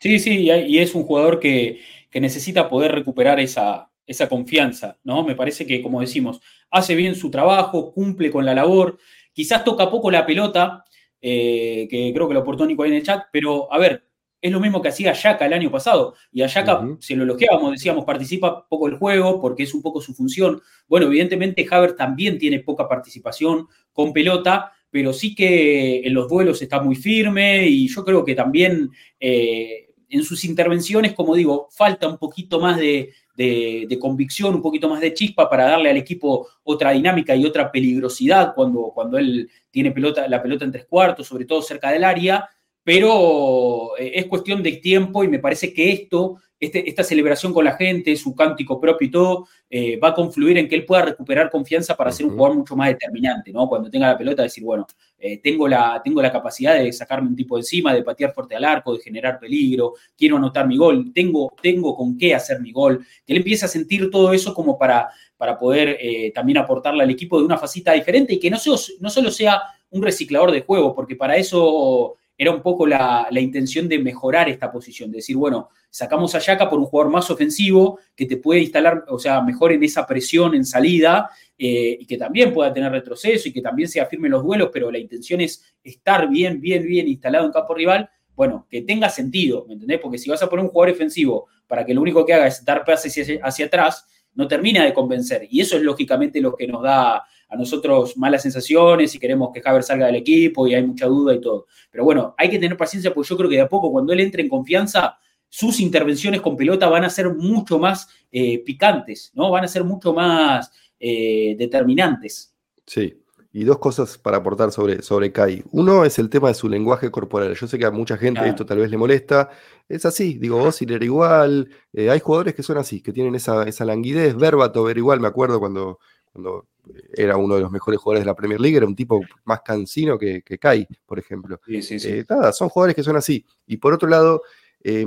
Sí, sí, y es un jugador que, necesita poder recuperar esa, esa confianza, ¿no? Me parece que, como decimos, hace bien su trabajo, cumple con la labor, quizás toca poco la pelota, eh, que creo que lo aportó Nico ahí en el chat, pero a ver, es lo mismo que hacía Yaka el año pasado. Y a Yaka se lo elogiábamos, decíamos, participa poco el juego porque es un poco su función. Bueno, evidentemente Haver también tiene poca participación con pelota, pero sí que en los duelos está muy firme y yo creo que también eh, en sus intervenciones, como digo, falta un poquito más de, de, convicción, un poquito más de chispa para darle al equipo otra dinámica y otra peligrosidad cuando, cuando él tiene pelota, la pelota en tres cuartos, sobre todo cerca del área, pero eh, es cuestión de tiempo y me parece que esto, este, esta celebración con la gente, su cántico propio y todo, eh, va a confluir en que él pueda recuperar confianza para ser un jugador mucho más determinante, ¿no? Cuando tenga la pelota, decir, bueno, eh, tengo, la, tengo la capacidad de sacarme un tipo encima, de patear fuerte al arco, de generar peligro, quiero anotar mi gol, tengo, tengo con qué hacer mi gol, que él empiece a sentir todo eso como para, para poder también aportarle al equipo de una facita diferente y que no, no solo sea un reciclador de juego, porque para eso era un poco la, intención de mejorar esta posición, de decir, bueno, sacamos a Yaka por un jugador más ofensivo que te puede instalar, o sea, mejor en esa presión en salida eh, y que también pueda tener retroceso y que también se afirme los duelos, pero la intención es estar bien, bien, bien instalado en campo rival. Bueno, que tenga sentido, ¿me entendés? Porque si vas a poner un jugador ofensivo para que lo único que haga es dar pases hacia, hacia atrás, no termina de convencer. Y eso es lógicamente lo que nos da a nosotros malas sensaciones y queremos que Haber salga del equipo y hay mucha duda y todo. Pero bueno, hay que tener paciencia porque yo creo que de a poco cuando él entre en confianza, sus intervenciones con pelota van a ser mucho más eh, picantes, ¿no? Van a ser mucho más eh, determinantes. Sí, y dos cosas para aportar sobre, sobre Kai. Uno es el tema de su lenguaje corporal. Yo sé que a mucha gente esto tal vez le molesta. Es así, digo, Ozil era igual. Eh, hay jugadores que son así, que tienen esa, esa languidez. Verbato era igual, me acuerdo cuando, cuando era uno de los mejores jugadores de la Premier League, era un tipo más cansino que, que Kai, por ejemplo. Sí, sí, sí. Eh, nada, son jugadores que son así. Y por otro lado, eh,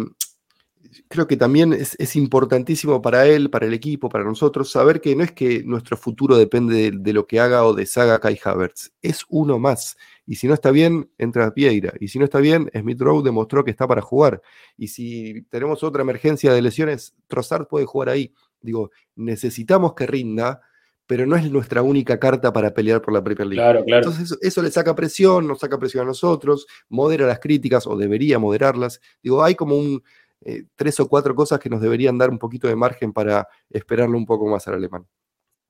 creo que también es, importantísimo para él, para el equipo, para nosotros, saber que no es que nuestro futuro depende de, lo que haga o deshaga Kai Havertz, es uno más. Y si no está bien, entra Piedra. Y si no está bien, Smith Rowe demostró que está para jugar. Y si tenemos otra emergencia de lesiones, Trossard puede jugar ahí. Digo, necesitamos que rinda pero no es nuestra única carta para pelear por la Premier League. Claro, claro. Entonces eso, le saca presión, nos saca presión a nosotros, modera las críticas o debería moderarlas. Digo, hay como un eh, tres o cuatro cosas que nos deberían dar un poquito de margen para esperarlo un poco más al alemán.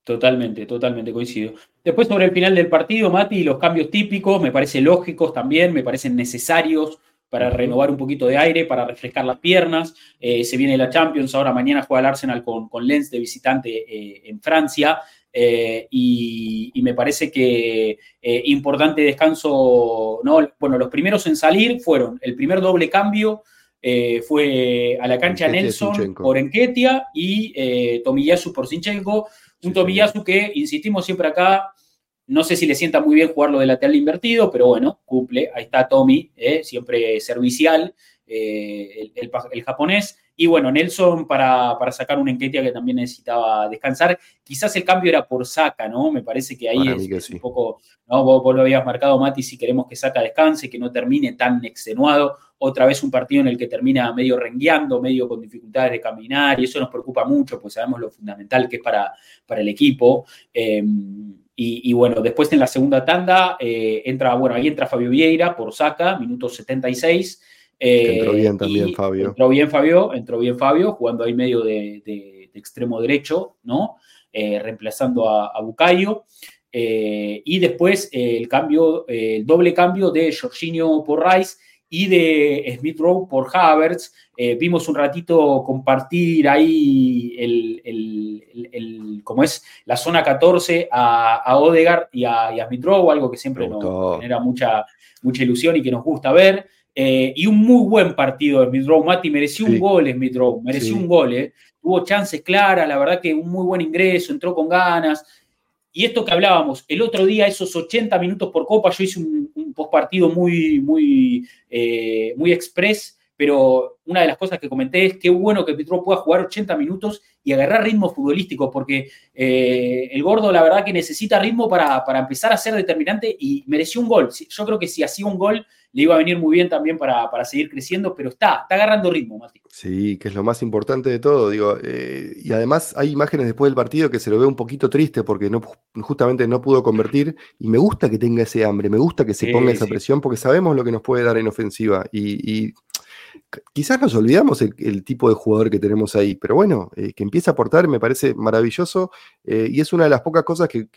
Totalmente, totalmente coincido. Después sobre el final del partido, Mati, los cambios típicos me parecen lógicos también, me parecen necesarios para renovar un poquito de aire, para refrescar las piernas. Eh, se viene la Champions, ahora mañana juega el Arsenal con, con Lens de visitante eh, en Francia. Eh, y, me parece que eh, importante descanso, ¿no? Bueno, los primeros en salir fueron el primer doble cambio. Eh, fue a la cancha Nelson por Enquetia y Tomiyasu por Sinchenko. Un Tomiyasu que, insistimos siempre acá, no sé si le sienta muy bien jugarlo de lateral invertido, pero bueno, cumple. Ahí está Tommy, siempre servicial, el japonés. Y bueno, Nelson para, sacar un Enquetia que también necesitaba descansar. Quizás el cambio era por Saca, ¿no? Me parece que ahí es, un poco, ¿no? Vos, lo habías marcado, Mati, si queremos que Saca descanse, que no termine tan extenuado. Otra vez un partido en el que termina medio rengueando, medio con dificultades de caminar, y eso nos preocupa mucho, pues sabemos lo fundamental que es para, para el equipo. Em, y, bueno, después en la segunda tanda eh, entra, bueno, ahí entra Fabio Vieira por Saca, minuto 76 entró bien también Fabio. Entró bien Fabio, entró bien Fabio, jugando ahí medio de, extremo derecho, ¿no? Eh, reemplazando a, a Bucayo. Eh, y después el cambio, el doble cambio de Jorginho por Rice y de Smith Rowe por Havertz. Eh, vimos un ratito compartir ahí el, el, como es la zona 14 a, a Odegaard y a, Smith Rowe, algo que siempre nos genera mucha, mucha ilusión y que nos gusta ver. Eh, y un muy buen partido de Smith Rowe. Mati mereció un gol Smith Rowe, mereció un gol. Eh. Tuvo chances claras, la verdad que un muy buen ingreso, entró con ganas. Y esto que hablábamos, el otro día, esos 80 minutos por copa, yo hice un, un postpartido muy, muy, eh, muy express pero una de las cosas que comenté es qué bueno que Petro pueda jugar 80 minutos y agarrar ritmo futbolístico, porque eh, el gordo la verdad que necesita ritmo para, empezar a ser determinante y mereció un gol. Yo creo que si hacía un gol le iba a venir muy bien también para, seguir creciendo, pero está, está agarrando ritmo, Mati. Sí, que es lo más importante de todo, digo, eh, y además hay imágenes después del partido que se lo ve un poquito triste porque no, justamente no pudo convertir y me gusta que tenga ese hambre, me gusta que se ponga esa presión porque sabemos lo que nos puede dar en ofensiva y quizás nos olvidamos el, tipo de jugador que tenemos ahí, pero bueno, eh, que empiece a aportar me parece maravilloso eh, y es una de las pocas cosas que,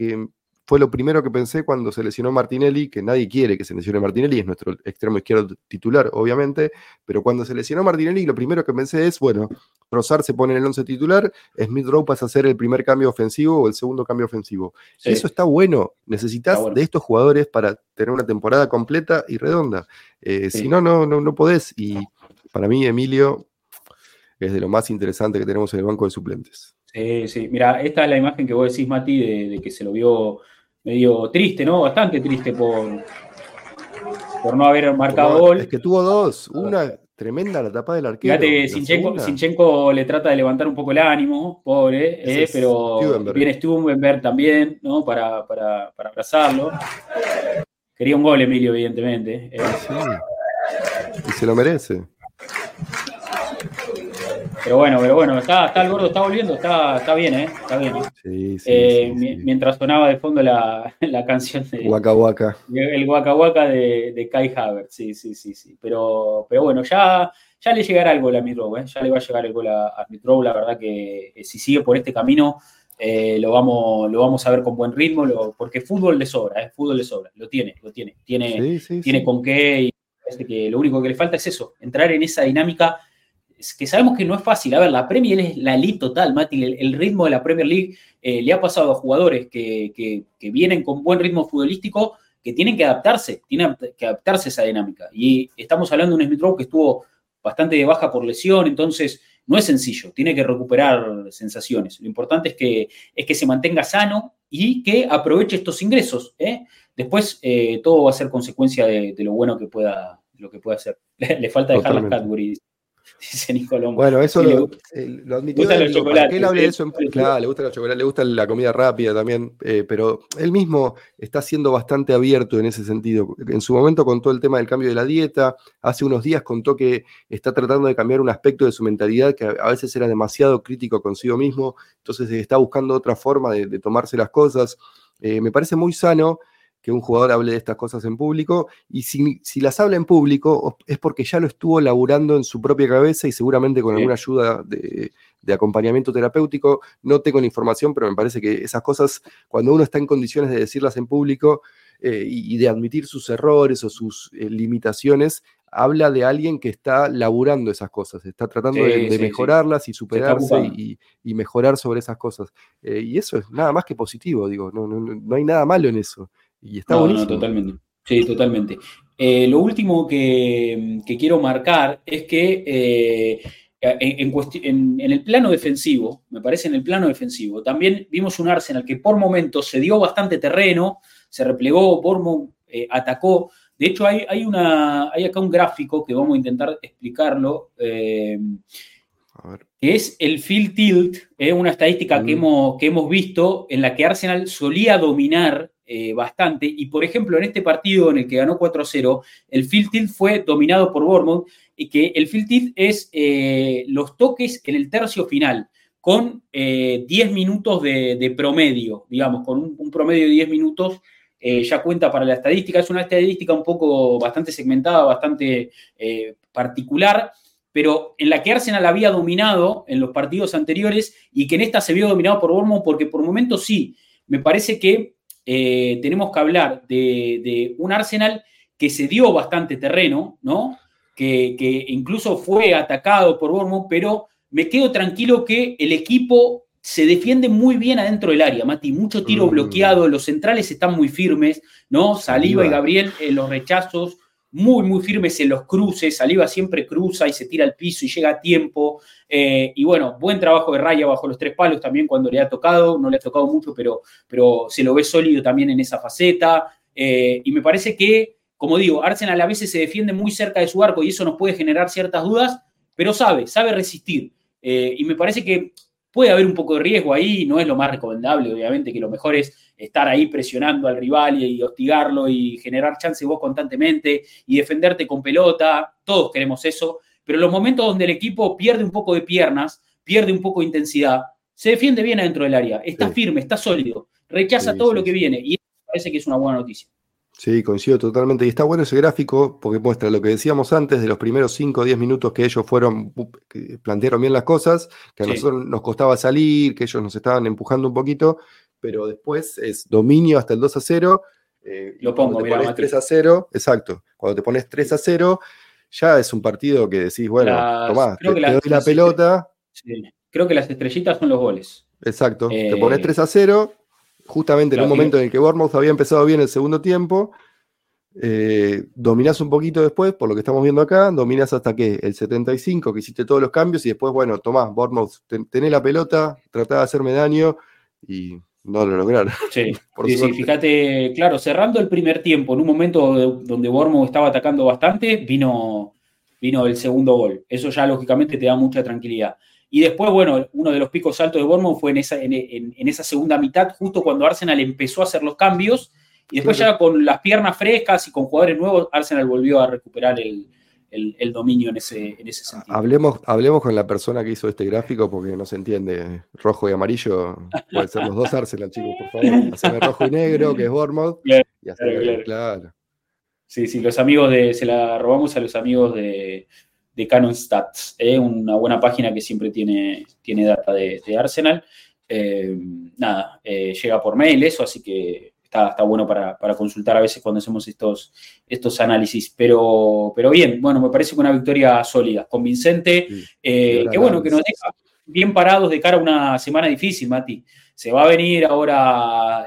fue lo primero que pensé cuando se lesionó Martinelli, que nadie quiere que se lesione Martinelli, es nuestro extremo izquierdo titular, obviamente, pero cuando se lesionó Martinelli, lo primero que pensé es, bueno, Rosar se pone en el 11 titular, Smith Rowe pasa a ser el primer cambio ofensivo o el segundo cambio ofensivo. Eso está bueno, necesitas de estos jugadores para tener una temporada completa y redonda. Eh, si no, no, no, no podés. Y para mí, Emilio es de lo más interesante que tenemos en el banco de suplentes. Sí, sí. Mira, esta es la imagen que vos decís, Mati, de, que se lo vio medio triste, ¿no? Bastante triste por, por no haber marcado gol. Es que tuvo dos. Una tremenda la tapa del arquero. Fíjate que Sinchenko, le trata de levantar un poco el ánimo, pobre, eh, pero viene Stubenberg también, ¿no? Para, para, para abrazarlo. Quería un gol, Emilio, evidentemente. Eh. Y se lo merece. Pero bueno, pero bueno, está, está el gordo, está volviendo, está, está bien, ¿eh? Está bien. ¿eh? eh mientras sonaba de fondo la, la canción de. Waka Waka. El Waka Waka de, de, Kai Havertz, sí, sí, sí, sí. Pero, pero bueno, ya, ya le llegará el gol a Mitrow, ¿eh? Ya le va a llegar el gol a, a La verdad que eh, si sigue por este camino, lo, vamos, lo vamos a ver con buen ritmo, porque fútbol le sobra, ¿eh? Fútbol le sobra, lo tiene, lo tiene. Tiene, tiene con qué y parece que lo único que le falta es eso, entrar en esa dinámica que sabemos que no es fácil. A ver, la Premier es la elite total, Mati. El, ritmo de la Premier League eh, le ha pasado a jugadores que, vienen con buen ritmo futbolístico que tienen que adaptarse, tienen que adaptarse a esa dinámica. Y estamos hablando de un Smith que estuvo bastante de baja por lesión, entonces no es sencillo, tiene que recuperar sensaciones. Lo importante es que, es que se mantenga sano y que aproveche estos ingresos. ¿eh? Después eh, todo va a ser consecuencia de, lo bueno que pueda, lo que pueda hacer. Le, falta dejar las Cadbury dice Nicolón. Bueno, eso lo, eh, lo, admitió. Gusta él hable de eso claro, le gusta la le gusta la comida rápida también, eh, pero él mismo está siendo bastante abierto en ese sentido. En su momento contó el tema del cambio de la dieta, hace unos días contó que está tratando de cambiar un aspecto de su mentalidad que a veces era demasiado crítico consigo mismo, entonces está buscando otra forma de, tomarse las cosas. Eh, me parece muy sano que un jugador hable de estas cosas en público, y si, las habla en público es porque ya lo estuvo laburando en su propia cabeza y seguramente con alguna ayuda de, acompañamiento terapéutico. No tengo la información, pero me parece que esas cosas, cuando uno está en condiciones de decirlas en público eh, y, de admitir sus errores o sus eh, limitaciones, habla de alguien que está laburando esas cosas, está tratando de, mejorarlas y superarse y, mejorar sobre esas cosas. Eh, y eso es nada más que positivo, digo, no, no, no hay nada malo en eso. Y está no, totalmente. Sí, totalmente. Eh, lo último que, quiero marcar es que eh, en, el plano defensivo, me parece en el plano defensivo, también vimos un Arsenal que por momentos se dio bastante terreno, se replegó, eh, atacó. De hecho, hay, hay, una, hay acá un gráfico que vamos a intentar explicarlo, que es el field tilt, una estadística que, mm. hemos, que hemos visto en la que Arsenal solía dominar eh, bastante. Y por ejemplo, en este partido en el que ganó 4-0, el field tilt fue dominado por Bournemouth y que el field tilt es eh, los toques en el tercio final con 10 eh, minutos de, promedio, digamos, con un, promedio de 10 minutos ya cuenta para la estadística. Es una estadística un poco bastante segmentada, bastante particular, pero en la que Arsenal había dominado en los partidos anteriores y que en esta se vio dominado por Bournemouth porque por momentos sí, me parece que eh, tenemos que hablar de, un Arsenal que se dio bastante terreno, ¿no? Que, incluso fue atacado por Bournemouth, pero me quedo tranquilo que el equipo se defiende muy bien adentro del área, Mati. Mucho tiro mm. bloqueado, los centrales están muy firmes, ¿no? Saliva y Gabriel en los rechazos, muy, muy firmes en los cruces. Saliva siempre cruza y se tira al piso y llega a tiempo. Eh, y bueno, buen trabajo de Raya bajo los tres palos también cuando le ha tocado. No le ha tocado mucho, pero, pero se lo ve sólido también en esa faceta. Eh, y me parece que como digo, Arsenal a veces se defiende muy cerca de su arco y eso nos puede generar ciertas dudas, pero sabe, sabe resistir. Eh, y me parece que puede haber un poco de riesgo ahí, no es lo más recomendable, obviamente, que lo mejor es estar ahí presionando al rival y, hostigarlo y generar chances vos constantemente y defenderte con pelota, todos queremos eso, pero en los momentos donde el equipo pierde un poco de piernas, pierde un poco de intensidad, se defiende bien adentro del área, está firme, está sólido, rechaza todo lo que viene y eso parece que es una buena noticia. Sí, coincido totalmente. Y está bueno ese gráfico porque muestra lo que decíamos antes de los primeros 5 o 10 minutos que ellos fueron, plantearon bien las cosas, que a nosotros nos costaba salir, que ellos nos estaban empujando un poquito, pero después es dominio hasta el 2 a 0. Eh, lo pongo, cuando te pones 3 a 0, exacto. Cuando te pones 3 a 0, ya es un partido que decís, bueno, tomás, te, doy la pelota. Creo que las estrellitas son los goles. Exacto. te pones 3 a 0 justamente en un momento en el que Bournemouth había empezado bien el segundo tiempo, eh, dominás un poquito después, por lo que estamos viendo acá, dominás hasta que el 75, que hiciste todos los cambios, y después, bueno, tomás, Bournemouth, tenés la pelota, tratá de hacerme daño, y no lo lograron. Sí, sí, fíjate, claro, cerrando el primer tiempo, en un momento donde Bournemouth estaba atacando bastante, vino, vino el segundo gol. Eso ya lógicamente te da mucha tranquilidad. Y después, bueno, uno de los picos altos de Bournemouth fue en esa, en, esa segunda mitad, justo cuando Arsenal empezó a hacer los cambios. Y después ya con las piernas frescas y con jugadores nuevos, Arsenal volvió a recuperar el, dominio en ese, en ese sentido. Hablemos, hablemos con la persona que hizo este gráfico porque no se entiende. Rojo y amarillo, pueden ser los dos Arsenal, chicos, por favor. Haceme rojo y negro, que es Bournemouth. y claro, claro. Sí, sí, los amigos de, se la robamos a los amigos de, de Canon Stats, ¿eh? una buena página que siempre tiene, tiene data de, Arsenal. Eh, nada, eh, llega por mail eso, así que está, está bueno para, consultar a veces cuando hacemos estos, estos análisis. Pero, pero bien, bueno, me parece que una victoria sólida, convincente, que bueno, que nos deja bien parados de cara a una semana difícil, Mati. Se va a venir ahora,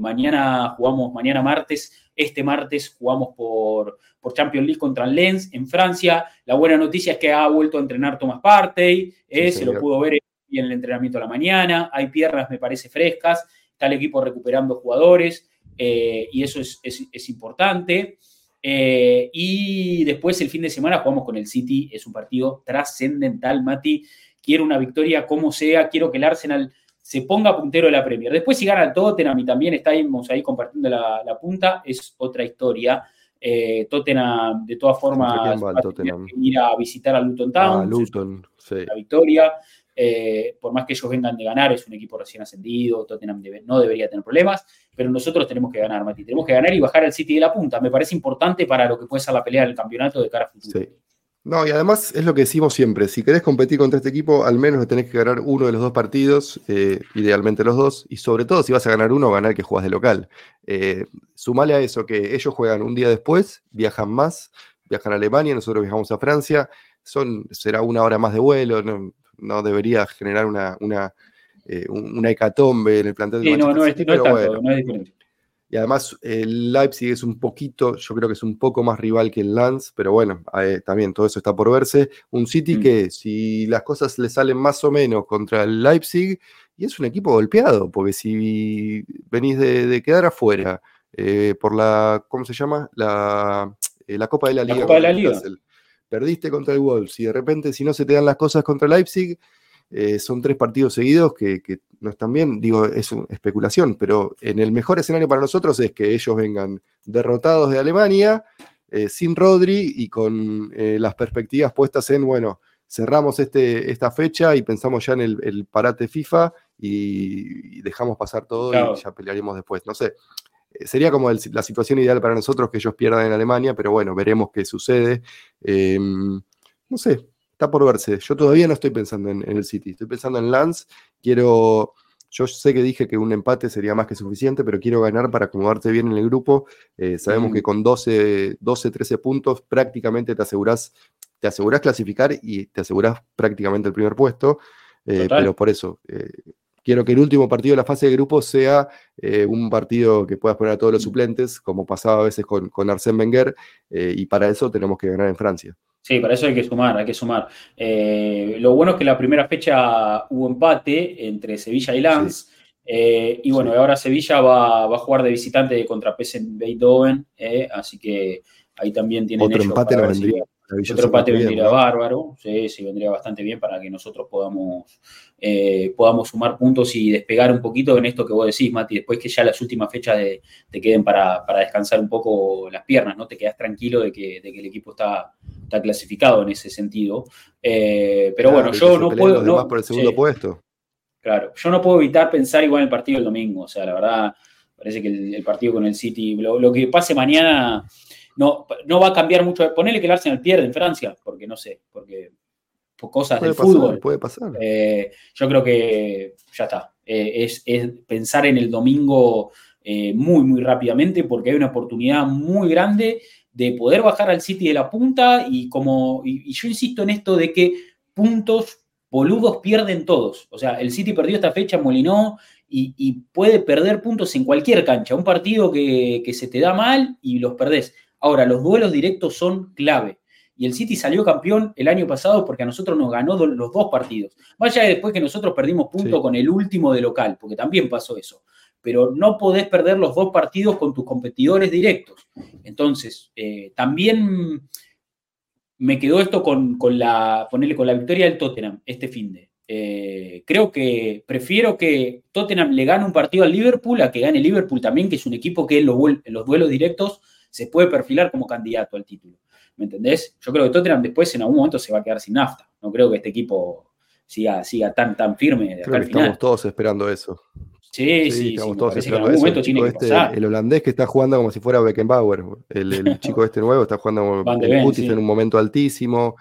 mañana jugamos, mañana martes, este martes jugamos por, por Champions League contra el Lens en Francia. La buena noticia es que ha vuelto a entrenar Thomas Partey, eh, se lo pudo ver en el entrenamiento a la mañana. Hay piernas, me parece, frescas. Está el equipo recuperando jugadores eh, y eso es, importante. Eh, y después el fin de semana jugamos con el City. Es un partido trascendental, Mati. Quiero una victoria como sea. Quiero que el Arsenal se ponga puntero de la Premier. Después, si gana el Tottenham y también estamos ahí compartiendo la, punta, es otra historia. Eh, Tottenham, de todas formas, va a ir a visitar a Luton Town. Luton, La victoria. Eh, por más que ellos vengan de ganar, es un equipo recién ascendido, Tottenham no debería tener problemas, pero nosotros tenemos que ganar, Mati. Tenemos que ganar y bajar al City de la punta. Me parece importante para lo que puede ser la pelea del campeonato de cara a futuro. Sí. No, y además es lo que decimos siempre, si querés competir contra este equipo, al menos tenés que ganar uno de los dos partidos, eh, idealmente los dos, y sobre todo si vas a ganar uno, ganar que jugás de local. Eh, sumale a eso que ellos juegan un día después, viajan más, viajan a Alemania, nosotros viajamos a Francia, son, será una hora más de vuelo, no, debería generar una, una, eh, una hecatombe en el plantel de sí, no, no, es, no es diferente. Y además el Leipzig es un poquito, yo creo que es un poco más rival que el Lens, pero bueno, eh, también todo eso está por verse. Un City mm. que si las cosas le salen más o menos contra el Leipzig, y es un equipo golpeado, porque si venís de, quedar afuera eh, por la, ¿cómo se llama? La, eh, la Copa de la, Liga. Copa de la Liga. Perdiste contra el Wolves y de repente si no se te dan las cosas contra el Leipzig, son tres partidos seguidos que, que, no están bien, digo, es una especulación, pero en el mejor escenario para nosotros es que ellos vengan derrotados de Alemania, eh, sin Rodri y con eh, las perspectivas puestas en, bueno, cerramos este, esta fecha y pensamos ya en el, parate FIFA y, dejamos pasar todo y ya pelearemos después. No sé, eh, sería como la situación ideal para nosotros que ellos pierdan en Alemania, pero bueno, veremos qué sucede. Em, no sé, está por verse. Yo todavía no estoy pensando en, el City, estoy pensando en Lance. Quiero, yo sé que dije que un empate sería más que suficiente, pero quiero ganar para acomodarte bien en el grupo. Eh, sabemos que con 12, 12, 13 puntos prácticamente te asegurás, te asegurás clasificar y te asegurás prácticamente el primer puesto. Eh, pero por eso, eh, quiero que el último partido de la fase de grupo sea un partido que puedas poner a todos los suplentes, como pasaba a veces con, con Arsène Wenger, y para eso tenemos que ganar en Francia. Sí, para eso hay que sumar, hay que sumar. Eh, lo bueno es que la primera fecha hubo empate entre Sevilla y Lens. y bueno, ahora Sevilla va, a jugar de visitante contra PSV Eindhoven, así que ahí también tienen Otro empate no vendría. Otro empate vendría bárbaro, sí, sí, vendría bastante bien para que nosotros podamos, eh, podamos sumar puntos y despegar un poquito en esto que vos decís, Mati, después que ya las últimas fechas te queden para, descansar un poco las piernas, ¿no? Te quedas tranquilo de que, el equipo está, está clasificado en ese sentido. Eh, pero bueno, yo no puedo... No, por el segundo puesto. Claro, yo no puedo evitar pensar igual en el partido del domingo, o sea, la verdad, parece que el, partido con el City, lo que pase mañana no, no va a cambiar mucho. Ponele que el Arsenal pierde en Francia, porque no sé, porque por cosas del fútbol. Puede pasar. Eh, yo creo que ya está. Eh, es, pensar en el domingo eh, muy, muy rápidamente, porque hay una oportunidad muy grande de poder bajar al City de la punta y como y, yo insisto en esto de que puntos boludos pierden todos. O sea, el City perdió esta fecha, molinó y, puede perder puntos en cualquier cancha. Un partido que, que, se te da mal y los perdés. Ahora, los duelos directos son clave. Y el City salió campeón el año pasado porque a nosotros nos ganó los dos partidos. Vaya después que nosotros perdimos punto con el último de local, porque también pasó eso. Pero no podés perder los dos partidos con tus competidores directos. Entonces, eh, también me quedó esto con, la, ponerle con la victoria del Tottenham este fin de. Eh, creo que prefiero que Tottenham le gane un partido al Liverpool a que gane Liverpool también, que es un equipo que en los duelos directos se puede perfilar como candidato al título. ¿Me entendés? Yo creo que Tottenham después en algún momento se va a quedar sin nafta. No creo que este equipo siga, siga tan, tan firme final. Estamos todos esperando eso. Sí, sí, estamos todos esperando eso. El, este, el holandés que está jugando como si fuera Beckenbauer. El, chico este nuevo está jugando como el Putis en un momento altísimo.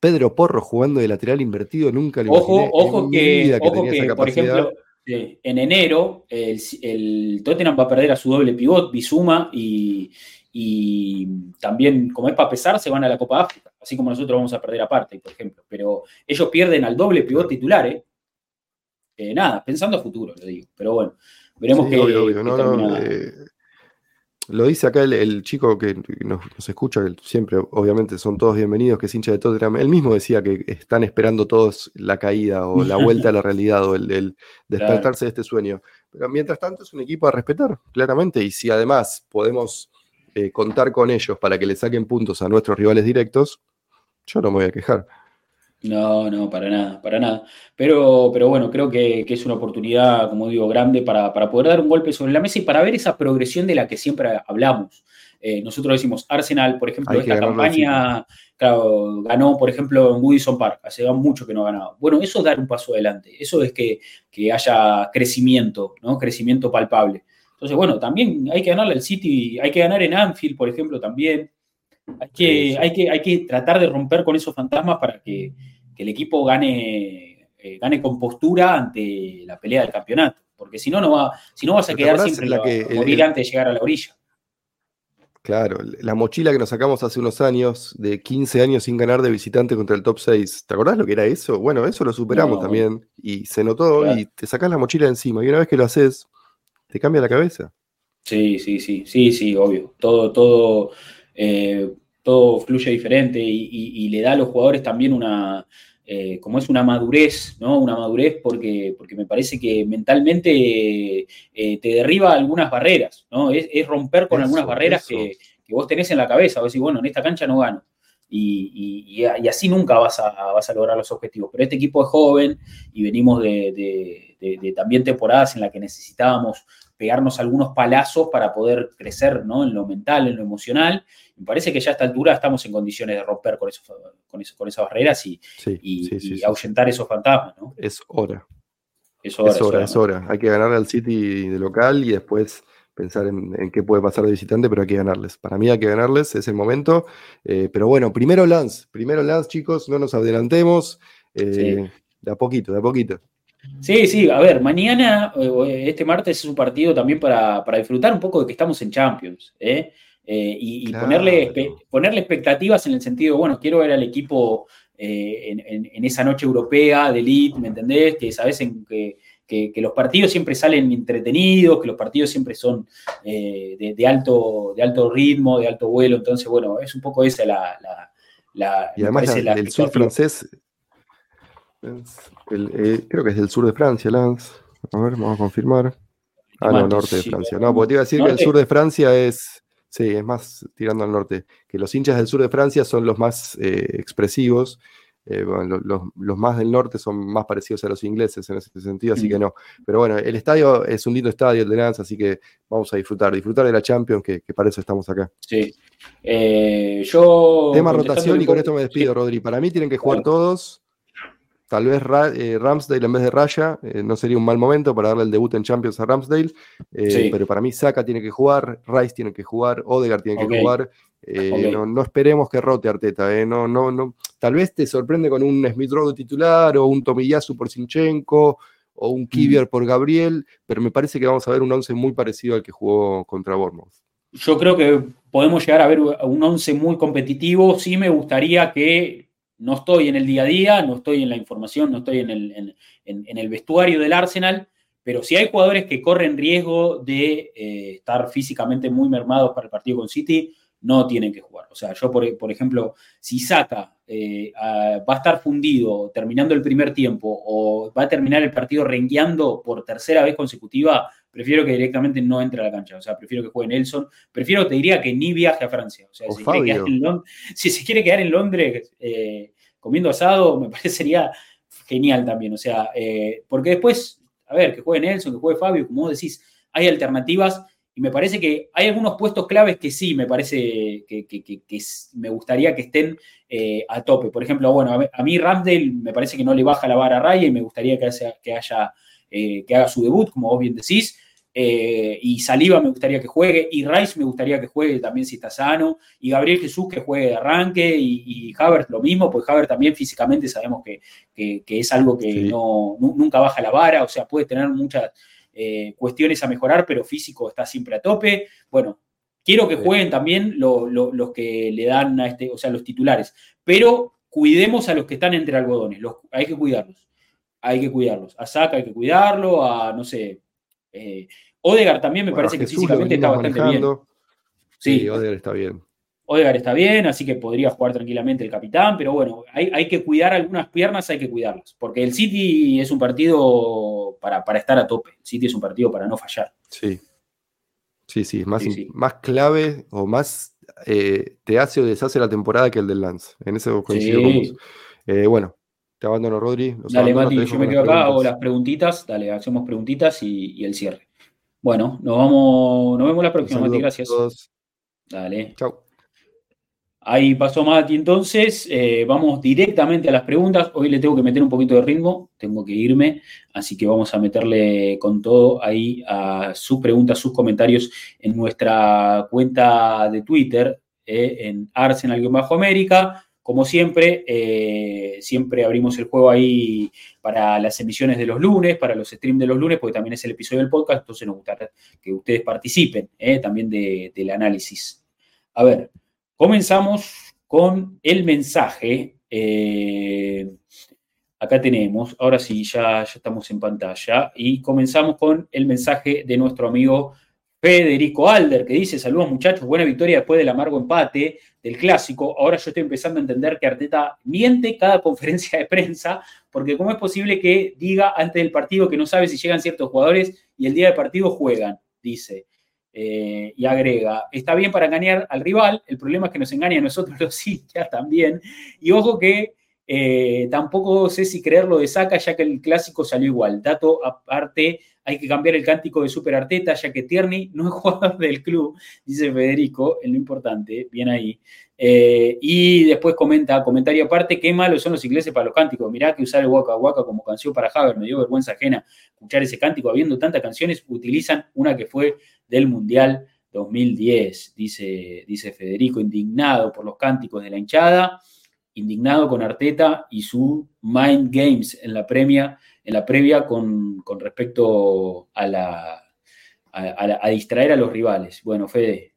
Pedro Porro jugando de lateral invertido, nunca lo Ojo, ojo que, ojo que por ejemplo, en enero el, el, Tottenham va a perder a su doble pivot, Bizuma y, y también, como es para pesar, se van a la Copa África, así como nosotros vamos a perder aparte, por ejemplo. Pero ellos pierden al doble pivot titular, ¿eh? ¿eh? nada, pensando a futuro, lo digo. Pero bueno, veremos qué, eh, lo dice acá el, chico que nos, escucha, que siempre, obviamente, son todos bienvenidos, que es hincha de Tottenham. Él mismo decía que están esperando todos la caída o la vuelta a la realidad o el, despertarse de este sueño. Pero mientras tanto es un equipo a respetar, claramente. Y si además podemos eh, contar con ellos para que le saquen puntos a nuestros rivales directos, yo no me voy a quejar. No, no, para nada, para nada. Pero, pero bueno, creo que, es una oportunidad, como digo, grande para, poder dar un golpe sobre la mesa y para ver esa progresión de la que siempre hablamos. Eh, nosotros decimos, Arsenal, por ejemplo, esta campaña ganó, por ejemplo, en Woodison Park, hace mucho que no ha ganado. Bueno, eso es dar un paso adelante, eso es que, que haya crecimiento, ¿no? Crecimiento palpable. Entonces, bueno, también hay que ganarle al City, hay que ganar en Anfield, por ejemplo, también. Hay que, Hay que, hay que tratar de romper con esos fantasmas para que, el equipo gane, eh, gane con postura ante la pelea del campeonato. Porque si no, no va, si no vas a quedar siempre la que, morir antes de llegar a la orilla. Claro, la mochila que nos sacamos hace unos años, de 15 años sin ganar de visitante contra el top 6. ¿Te acordás lo que era eso? Bueno, eso lo superamos también. Y se notó y te sacás la mochila encima. Y una vez que lo haces, te cambia la cabeza. Sí, sí, sí, sí, sí, obvio. Todo, todo, eh, todo fluye diferente y, le da a los jugadores también una, eh, como es una madurez, ¿no? Una madurez porque, porque me parece que mentalmente eh, te derriba algunas barreras, ¿no? Es, romper con algunas barreras que, vos tenés en la cabeza. Vos decís, bueno, en esta cancha no gano. Y, así nunca vas a, vas a, lograr los objetivos. Pero este equipo es joven y venimos de de, también temporadas en las que necesitábamos pegarnos algunos palazos para poder crecer ¿no? en lo mental, en lo emocional. Me parece que ya a esta altura estamos en condiciones de romper con, con, con esas barreras y, y, ahuyentar esos fantasmas. ¿no? Es hora. Es hora, es hora, es hora. Hay que ganar al City de local y después pensar en, qué puede pasar de visitante, pero hay que ganarles. Para mí hay que ganarles, es el momento. Eh, pero bueno, primero Lance, primero Lance, chicos, no nos adelantemos. Eh, de a poquito, de a poquito. Sí, sí, a ver, mañana, eh, este martes es un partido también para, disfrutar un poco de que estamos en Champions, ¿eh? Y, ponerle, ponerle expectativas en el sentido, bueno, quiero ver al equipo en, esa noche europea de elite, ¿me entendés? Que sabes en que, los partidos siempre salen entretenidos, que los partidos siempre son de, alto, de alto ritmo, de alto vuelo, entonces, bueno, es un poco esa la... la, y además el sur francés eh, creo que es del sur de Francia, Lance. A ver, vamos a confirmar. Ah, no, norte de Francia. No, porque te iba a decir que el sur de Francia es. Sí, es más tirando al norte. Que los hinchas del sur de Francia son los más eh, expresivos. Eh, los, más del norte son más parecidos a los ingleses en ese sentido, así que mm. no. Pero bueno, el estadio es un lindo estadio, el de Lance, así que vamos a disfrutar, disfrutar de la Champions, que, para eso estamos acá. Sí. Eh, yo. Tema rotación y con esto me despido, Rodri. Para mí tienen que jugar todos. Tal vez eh, Ramsdale en vez de Raya, no sería un mal momento para darle el debut en Champions a Ramsdale, eh, pero para mí Saka tiene que jugar, Rice tiene que jugar, Odegaard tiene que jugar. No, esperemos que rote Arteta, no, no, no. Tal vez te sorprende con un Smith Rowe titular o un Tomiyasu por Sinchenko o un Kivier por Gabriel, pero me parece que vamos a ver un 11 muy parecido al que jugó contra Bournemouth. Yo creo que podemos llegar a ver un 11 muy competitivo. Sí me gustaría que no estoy en el día a día, no estoy en la información, no estoy en el, en, el vestuario del Arsenal, pero si hay jugadores que corren riesgo de eh, estar físicamente muy mermados para el partido con City, no tienen que jugar. O sea, yo, por, por ejemplo, si Saka eh, va a estar fundido terminando el primer tiempo o va a terminar el partido rengueando por tercera vez consecutiva, prefiero que directamente no entre a la cancha. O sea, prefiero que juegue Nelson. Prefiero, te diría, que ni viaje a Francia. O sea, si, se quiere quedar en Londres eh, comiendo asado, me parecería genial también. O sea, eh, porque después, a ver, que juegue Nelson, que juegue Fabio, como vos decís, hay alternativas y me parece que hay algunos puestos claves que sí, me parece que, me gustaría que estén eh, a tope. Por ejemplo, bueno, a mí Ramsdale me parece que no le baja la vara a Raya y me gustaría que, haya, eh, que haga su debut, como vos bien decís. Eh, y Saliba me gustaría que juegue, y Rice me gustaría que juegue también si está sano, y Gabriel Jesús que juegue de arranque, y, y lo mismo, pues Havertz también físicamente sabemos que, es algo que no, nunca baja la vara, o sea, puede tener muchas eh, cuestiones a mejorar, pero físico está siempre a tope. Bueno, quiero que jueguen también los que le dan a este, o sea, los titulares, pero cuidemos a los que están entre algodones, hay que cuidarlos, hay que cuidarlos. A Saka hay que cuidarlo, a, no sé, eh, Odegar también me parece que físicamente está bastante bien. Sí, Odegar está bien. Odegar está bien, así que podría jugar tranquilamente el capitán, pero bueno, hay, que cuidar algunas piernas, hay que cuidarlas, porque el City es un partido para, estar a tope, el City es un partido para no fallar. Sí, sí, sí, más, más clave o más eh, te hace o deshace la temporada que el del Lance, en eso coincido con vos. Eh, bueno, te abandono, Rodri. dale, Mati, yo me quedo acá, hago las preguntitas, dale, hacemos preguntitas y, el cierre. Bueno, nos vamos, nos vemos la próxima, Mati, gracias. Dale. Chao. Ahí pasó Mati entonces, eh, vamos directamente a las preguntas. Hoy le tengo que meter un poquito de ritmo, tengo que irme, así que vamos a meterle con todo ahí a sus preguntas, sus comentarios en nuestra cuenta de Twitter, eh, en Arsenal-América. Como siempre, eh, siempre abrimos el juego ahí para las emisiones de los lunes, para los streams de los lunes, porque también es el episodio del podcast, entonces nos gustaría que ustedes participen también del análisis. A ver, Comenzamos con el mensaje. Eh, acá tenemos, ahora sí, ya, ya estamos en pantalla. Y comenzamos con el mensaje de nuestro amigo Federico Alder, que dice, saludos muchachos, buena victoria después del amargo empate del clásico. Ahora yo estoy empezando a entender que Arteta miente cada conferencia de prensa, porque cómo es posible que diga antes del partido que no sabe si llegan ciertos jugadores y el día del partido juegan, dice. Eh, y agrega, está bien para engañar al rival, el problema es que nos engaña a nosotros los hinchas también. Y ojo que eh, tampoco sé si creerlo de saca, ya que el clásico salió igual. Dato aparte, hay que cambiar el cántico de Super Arteta, ya que Tierney no es jugador del club, dice Federico, en lo importante, bien ahí. Eh, y después comenta, comentario aparte, qué malos son los ingleses para los cánticos. Mirá que usar el Waka Waka como canción para Haber, me dio vergüenza ajena escuchar ese cántico. Habiendo tantas canciones, utilizan una que fue del Mundial 2010, dice, dice Federico, indignado por los cánticos de la hinchada, indignado con Arteta y su Mind Games en la, premia, en la previa con, respecto a, la, a, distraer a los rivales. Bueno, Fede,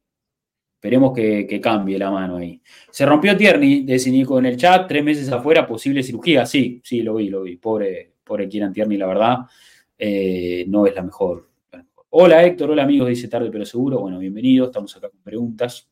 esperemos que, cambie la mano ahí. Se rompió Tierney, dice Nico en el chat, tres meses afuera, posible cirugía. Sí, sí, lo vi, lo vi. Pobre, pobre Kieran Tierney, la verdad, eh, no es la mejor, Hola Héctor, hola amigos, dice tarde pero seguro. Bueno, bienvenidos, estamos acá con preguntas.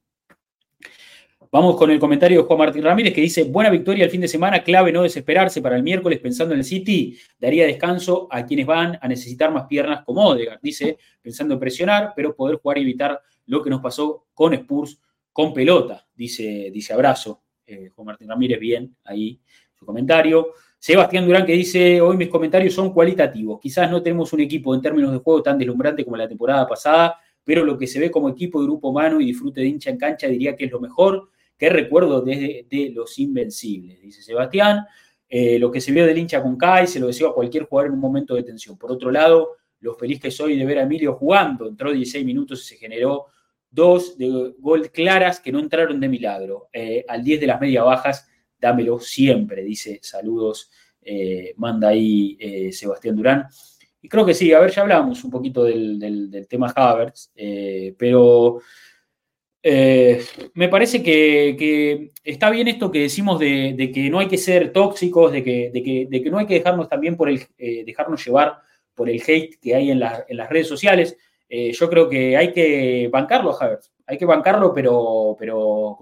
Vamos con el comentario de Juan Martín Ramírez que dice, buena victoria el fin de semana, clave no desesperarse para el miércoles pensando en el City, daría descanso a quienes van a necesitar más piernas como Odegaard, dice, pensando en presionar, pero poder jugar y evitar lo que nos pasó con Spurs con pelota, dice, dice abrazo. Eh, Juan Martín Ramírez, bien, ahí su comentario. Sebastián Durán que dice, hoy mis comentarios son cualitativos, quizás no tenemos un equipo en términos de juego tan deslumbrante como la temporada pasada, pero lo que se ve como equipo de grupo humano y disfrute de hincha en cancha diría que es lo mejor que recuerdo desde de los Invencibles, dice Sebastián. Eh, lo que se vio del hincha con Kai, se lo deseo a cualquier jugador en un momento de tensión. Por otro lado, lo feliz que soy de ver a Emilio jugando, entró 16 minutos y se generó dos de gol claras que no entraron de milagro. Eh, al 10 de las media bajas, dámelo siempre, dice saludos, eh, manda ahí Sebastián Durán. Y creo que sí, a ver, ya hablamos un poquito del, tema Havertz, pero eh, me parece que, está bien esto que decimos de, que no hay que ser tóxicos, de que, no hay que dejarnos también por el, eh, dejarnos llevar por el hate que hay en, las redes sociales. Eh, yo creo que hay que bancarlo, Javier. Hay que bancarlo, pero, pero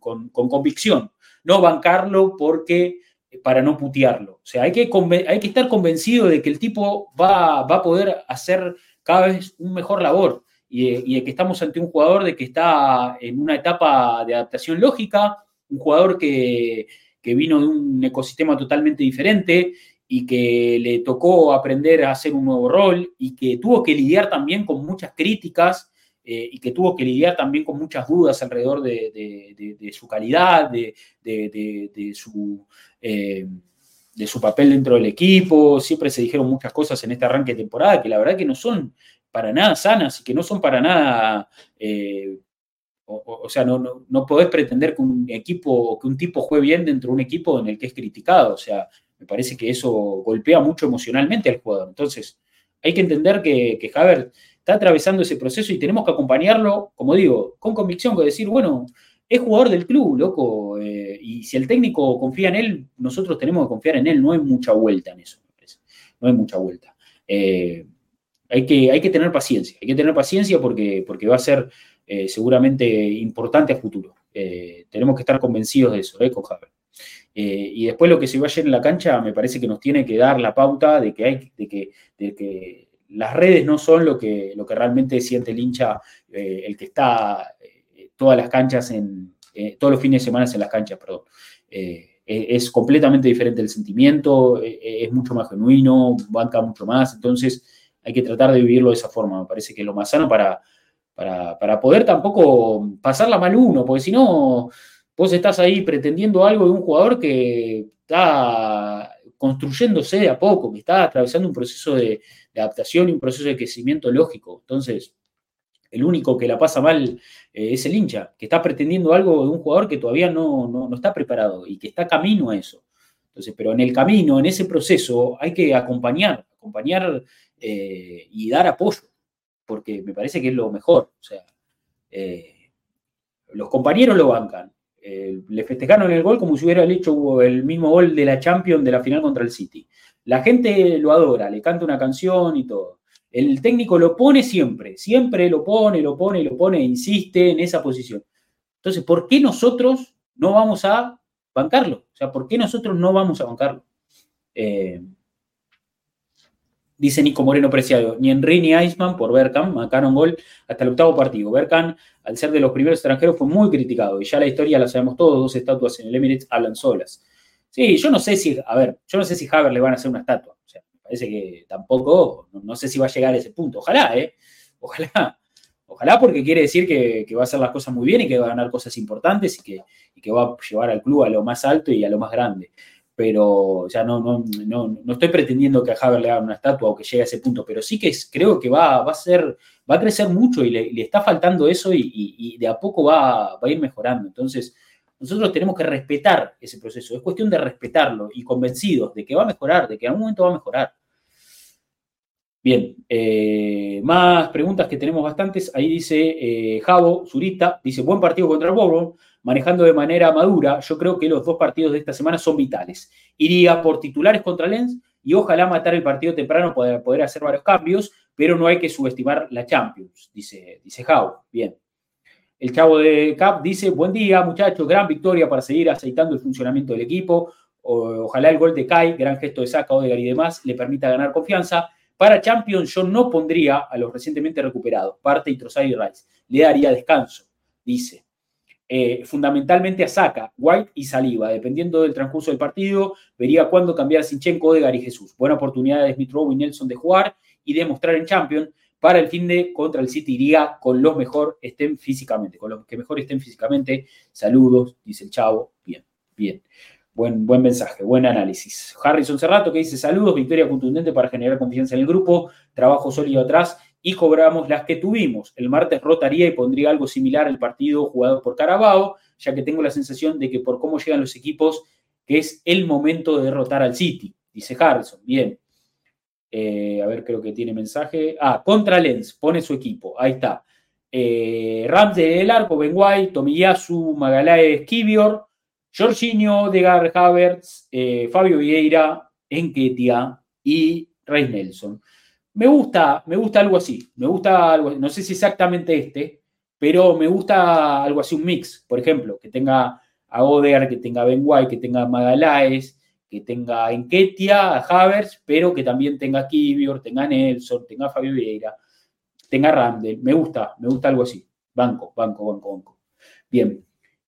con, convicción. No bancarlo porque para no putearlo. O sea, hay que, hay que estar convencido de que el tipo va, va a poder hacer cada vez un mejor labor y, de que estamos ante un jugador de que está en una etapa de adaptación lógica, un jugador que, vino de un ecosistema totalmente diferente y que le tocó aprender a hacer un nuevo rol y que tuvo que lidiar también con muchas críticas eh, y que tuvo que lidiar también con muchas dudas alrededor de, su calidad, de, su, eh, de su papel dentro del equipo. Siempre se dijeron muchas cosas en este arranque de temporada que la verdad que no son para nada sanas y que no son para nada, eh, o, sea, no, no, podés pretender que un equipo, que un tipo juegue bien dentro de un equipo en el que es criticado, o sea, me parece que eso golpea mucho emocionalmente al jugador. Entonces, hay que entender que, que está atravesando ese proceso y tenemos que acompañarlo, como digo, con convicción, que decir, bueno, es jugador del club, loco, eh, y si el técnico confía en él, nosotros tenemos que confiar en él, no hay mucha vuelta en eso, no hay mucha vuelta. Eh, hay que, hay que tener paciencia, hay que tener paciencia porque, porque va a ser eh, seguramente importante a futuro. Tenemos que estar convencidos de eso, ¿eh, con eh, y después lo que se va ayer en la cancha me parece que nos tiene que dar la pauta de que, hay, de que, de que las redes no son lo que, lo que realmente siente el hincha, el que está todas las canchas, en, todos los fines de semana en las canchas, perdón. es completamente diferente el sentimiento, es mucho más genuino, banca mucho más, entonces hay que tratar de vivirlo de esa forma. Me parece que es lo más sano para, para, poder tampoco pasarla mal uno, porque si no, vos estás ahí pretendiendo algo de un jugador que está construyéndose de a poco, que está atravesando un proceso de, adaptación y un proceso de crecimiento lógico. Entonces, el único que la pasa mal eh, es el hincha, que está pretendiendo algo de un jugador que todavía no, no, está preparado y que está camino a eso. Entonces, pero en el camino, en ese proceso, hay que acompañar, acompañar eh, y dar apoyo, porque me parece que es lo mejor. O sea, eh, los compañeros lo bancan. Eh, le festejaron el gol como si hubiera hecho el mismo gol de la Champions de la final contra el City. La gente lo adora, le canta una canción y todo. El técnico lo pone siempre, siempre lo pone, lo pone, lo pone, insiste en esa posición. Entonces, ¿por qué nosotros no vamos a bancarlo? O sea, ¿por qué nosotros no vamos a bancarlo? Dice Nico Moreno Preciado, ni Henry ni Iceman por Berkan marcaron gol hasta el octavo partido. Berkan, al ser de los primeros extranjeros, fue muy criticado y ya la historia la sabemos todos, dos estatuas en el Emirates hablan solas. Sí, yo no sé si, a ver, yo no sé si Haber le van a hacer una estatua. O sea, me parece que tampoco, no, sé si va a llegar a ese punto. Ojalá, ¿eh? Ojalá. Ojalá porque quiere decir que, va a hacer las cosas muy bien y que va a ganar cosas importantes y que va a llevar al club a lo más alto y a lo más grande pero ya no, no, no, no, estoy pretendiendo que a Haber le hagan una estatua o que llegue a ese punto, pero sí que creo que va, va, a ser, va a crecer mucho y le, está faltando eso y, de a poco va, va, a ir mejorando. Entonces, nosotros tenemos que respetar ese proceso, es cuestión de respetarlo y convencidos de que va a mejorar, de que en algún momento va a mejorar. Bien, eh, más preguntas que tenemos bastantes. Ahí dice eh, Javo, Zurita, dice, buen partido contra el Bobo, manejando de manera madura. Yo creo que los dos partidos de esta semana son vitales. Iría por titulares contra Lens y ojalá matar el partido temprano para poder hacer varios cambios, pero no hay que subestimar la Champions, dice, dice Javo. Bien. El chavo de Cap dice, buen día muchachos, gran victoria para seguir aceitando el funcionamiento del equipo. ojalá el gol de Kai, gran gesto de saca, Odegar y demás, le permita ganar confianza. Para Champions yo no pondría a los recientemente recuperados, Parte y Trossard y Rice. Le daría descanso, dice. Eh, fundamentalmente a Saka, White y Saliba. Dependiendo del transcurso del partido, vería cuándo cambiar Sinchenko, Odegar y Jesús. Buena oportunidad de Smith Rowe y Nelson de jugar y de mostrar en Champions. Para el fin de contra el City iría con los mejor estén físicamente, con los que mejor estén físicamente. Saludos, dice el chavo. Bien, bien. Buen, buen mensaje, buen análisis. Harrison Cerrato que dice saludos, victoria contundente para generar confianza en el grupo, trabajo sólido atrás y cobramos las que tuvimos. El martes rotaría y pondría algo similar al partido jugado por Carabao, ya que tengo la sensación de que por cómo llegan los equipos, que es el momento de derrotar al City, dice Harrison. Bien. Eh, a ver, creo que tiene mensaje. Ah, contra Lens, pone su equipo. Ahí está. Eh, Rams del arco, Benguay, Tomiyasu, Magalaes, Kivior, Jorginho, Degar Havertz, eh, Fabio Vieira, Enquetia y Rey Nelson. Me gusta, me gusta algo así. Me gusta algo, no sé si exactamente este, pero me gusta algo así, un mix. Por ejemplo, que tenga a Oder, que tenga Benguay, que tenga Magalaes, que tenga Enquetia, Havers, pero que también tenga Kivior, tenga Nelson, tenga Fabio Vieira, tenga Randall. Me gusta, me gusta algo así. Banco, banco, banco, banco. Bien.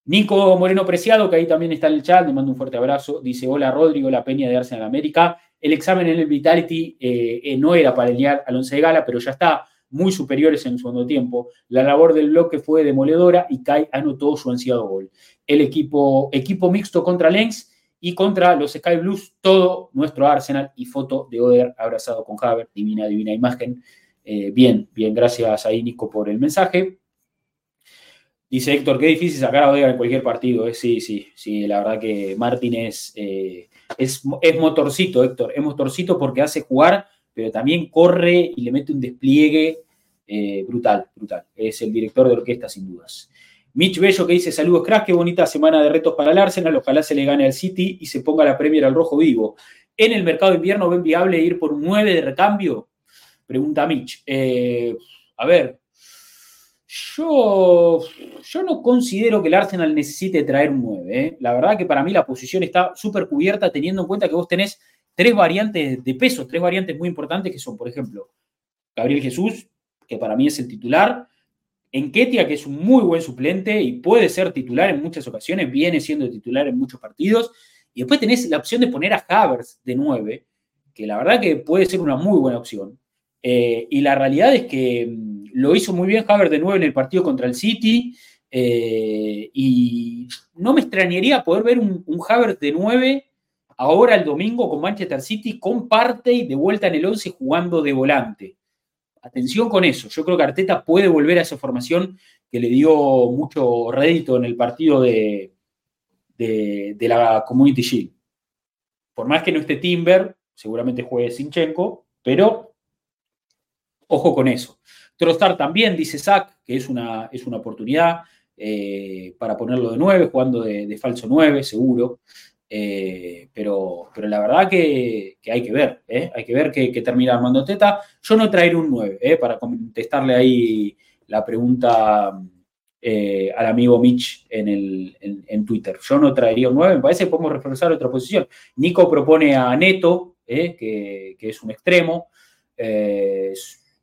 Nico Moreno Preciado, que ahí también está en el chat, le mando un fuerte abrazo. Dice: Hola Rodrigo, la Peña de Arsenal América. El examen en el Vitality eh, eh, no era para el al once de gala, pero ya está muy superiores en su segundo tiempo. La labor del bloque fue demoledora y Kai anotó su ansiado gol. El equipo, equipo mixto contra Lens y contra los Sky Blues, todo nuestro Arsenal y foto de Oder abrazado con Haver, divina, divina imagen. Eh, bien, bien, gracias a Nico por el mensaje. Dice Héctor, qué difícil sacar a Odegaard en cualquier partido. Eh, sí, sí, sí, la verdad que Martín es, eh, es, motorcito, Héctor, es motorcito porque hace jugar, pero también corre y le mete un despliegue brutal, brutal. Es el director de orquesta, sin dudas. Mitch Bello que dice, saludos crack, qué bonita semana de retos para el Arsenal, ojalá se le gane al City y se ponga la Premier al rojo vivo. ¿En el mercado de invierno ven viable ir por un 9 de recambio? Pregunta Mitch. Eh, a ver, yo, yo no considero que el Arsenal necesite traer un 9. ¿eh? La verdad que para mí la posición está súper cubierta teniendo en cuenta que vos tenés tres variantes de peso, tres variantes muy importantes que son, por ejemplo, Gabriel Jesús, que para mí es el titular, Enquetia, que es un muy buen suplente y puede ser titular en muchas ocasiones, viene siendo titular en muchos partidos. Y después tenés la opción de poner a Havers de 9, que la verdad que puede ser una muy buena opción. Eh, y la realidad es que mm, lo hizo muy bien Havers de 9 en el partido contra el City. Eh, y no me extrañaría poder ver un, un de 9 ahora el domingo con Manchester City, con parte y de vuelta en el 11 jugando de volante atención con eso. Yo creo que Arteta puede volver a esa formación que le dio mucho rédito en el partido de, de, la Community Shield. Por más que no esté Timber, seguramente juegue Sinchenko, pero ojo con eso. Trostar también, dice Zach, que es una, es una oportunidad eh, para ponerlo de 9, jugando de, falso 9, seguro. Eh, pero, pero la verdad que, hay que ver, ¿eh? hay que ver que, termina Armando Teta. Yo no traeré un 9, ¿eh? para contestarle ahí la pregunta al amigo Mitch en, el, en, Twitter. Yo no traería un 9, me parece que podemos reforzar otra posición. Nico propone a Neto, que, es un extremo.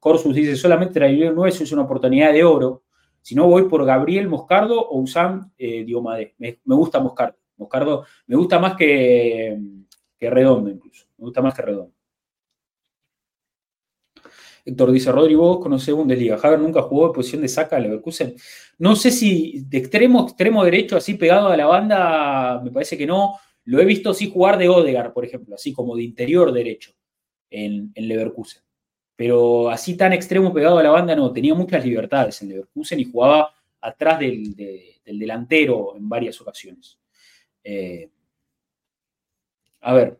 Corsus dice, solamente traería un 9 si es una oportunidad de oro. Si no, voy por Gabriel Moscardo o Usam Diomade. Me, gusta Moscardo. Moscardo me gusta más que, Redondo incluso. Me gusta más que Redondo. Héctor dice, Rodrigo, vos conocés Bundesliga. Haber nunca jugó en posición de saca a Leverkusen. No sé si de extremo, extremo derecho, así pegado a la banda, me parece que no. Lo he visto sí jugar de Odegar, por ejemplo, así como de interior derecho en, Leverkusen. Pero así tan extremo pegado a la banda no. Tenía muchas libertades en Leverkusen y jugaba atrás del delantero en varias ocasiones. Eh, a ver,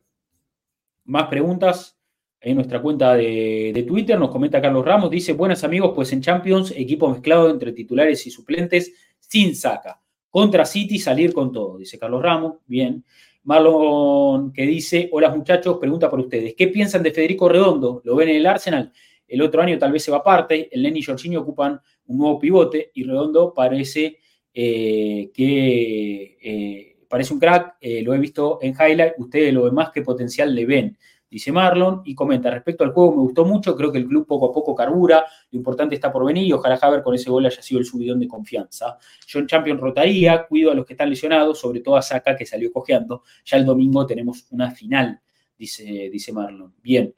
más preguntas. En nuestra cuenta de, Twitter nos comenta Carlos Ramos, dice, buenas amigos, pues en Champions, equipo mezclado entre titulares y suplentes, sin saca. Contra City salir con todo, dice Carlos Ramos, bien. Marlon que dice, hola muchachos, pregunta por ustedes, ¿qué piensan de Federico Redondo? ¿Lo ven en el Arsenal? El otro año tal vez se va aparte, el Lenny y Jorginho ocupan un nuevo pivote y Redondo parece eh, que eh, parece un crack, lo he visto en highlight, ustedes lo demás qué potencial le ven dice Marlon, y comenta, respecto al juego me gustó mucho, creo que el club poco a poco carbura, lo importante está por venir y ojalá Haber con ese gol haya sido el subidón de confianza. Yo en Champions rotaría, cuido a los que están lesionados, sobre todo a Saka que salió cojeando, ya el domingo tenemos una final, dice, dice Marlon. Bien.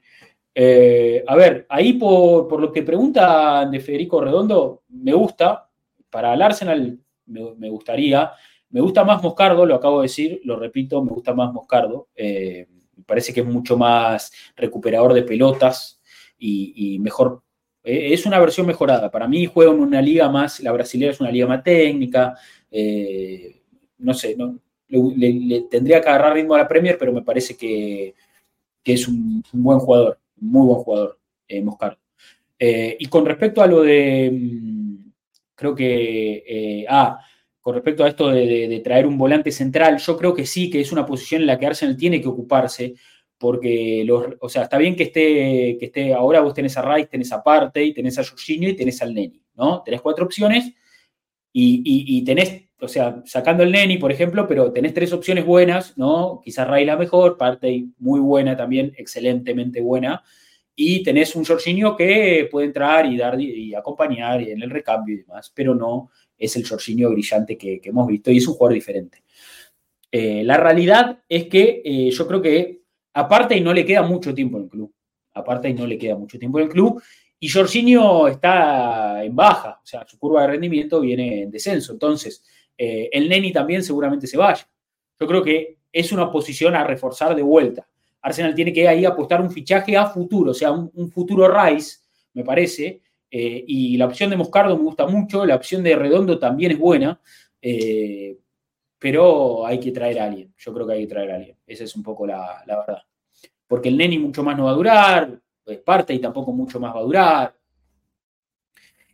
Eh, a ver, ahí por, lo que pregunta de Federico Redondo, me gusta, para el Arsenal me, gustaría, me gusta más Moscardo, lo acabo de decir, lo repito, me gusta más Moscardo. Eh, me parece que es mucho más recuperador de pelotas y, mejor. Eh, es una versión mejorada. Para mí juega en una liga más, la brasileña es una liga más técnica. Eh, no sé, no, le, tendría que agarrar ritmo a la Premier, pero me parece que, es un, buen jugador, muy buen jugador, eh, Moscar. y con respecto a lo de, mm, creo que, ah, con respecto a esto de, traer un volante central, yo creo que sí, que es una posición en la que Arsenal tiene que ocuparse, porque, los, o sea, está bien que esté, que esté, ahora vos tenés a Rice, tenés a Partey, tenés a Jorginho y tenés al Neni, ¿no? Tenés cuatro opciones y, tenés, o sea, sacando el Neni, por ejemplo, pero tenés tres opciones buenas, ¿no? Quizás Rice la mejor, Partey muy buena también, excelentemente buena, y tenés un Jorginho que puede entrar y dar y acompañar y en el recambio y demás, pero no es el Jorginho brillante que, hemos visto y es un jugador diferente. Eh, la realidad es que eh, yo creo que aparte y no le queda mucho tiempo en el club. Aparte y no le queda mucho tiempo en el club. Y Jorginho está en baja, o sea, su curva de rendimiento viene en descenso. Entonces, eh, el Neni también seguramente se vaya. Yo creo que es una posición a reforzar de vuelta. Arsenal tiene que ahí apostar un fichaje a futuro, o sea, un, un futuro Rice, me parece, eh, y la opción de Moscardo me gusta mucho, la opción de Redondo también es buena, eh, pero hay que traer a alguien. Yo creo que hay que traer a alguien. Esa es un poco la, verdad. Porque el Neni mucho más no va a durar, es parte y tampoco mucho más va a durar.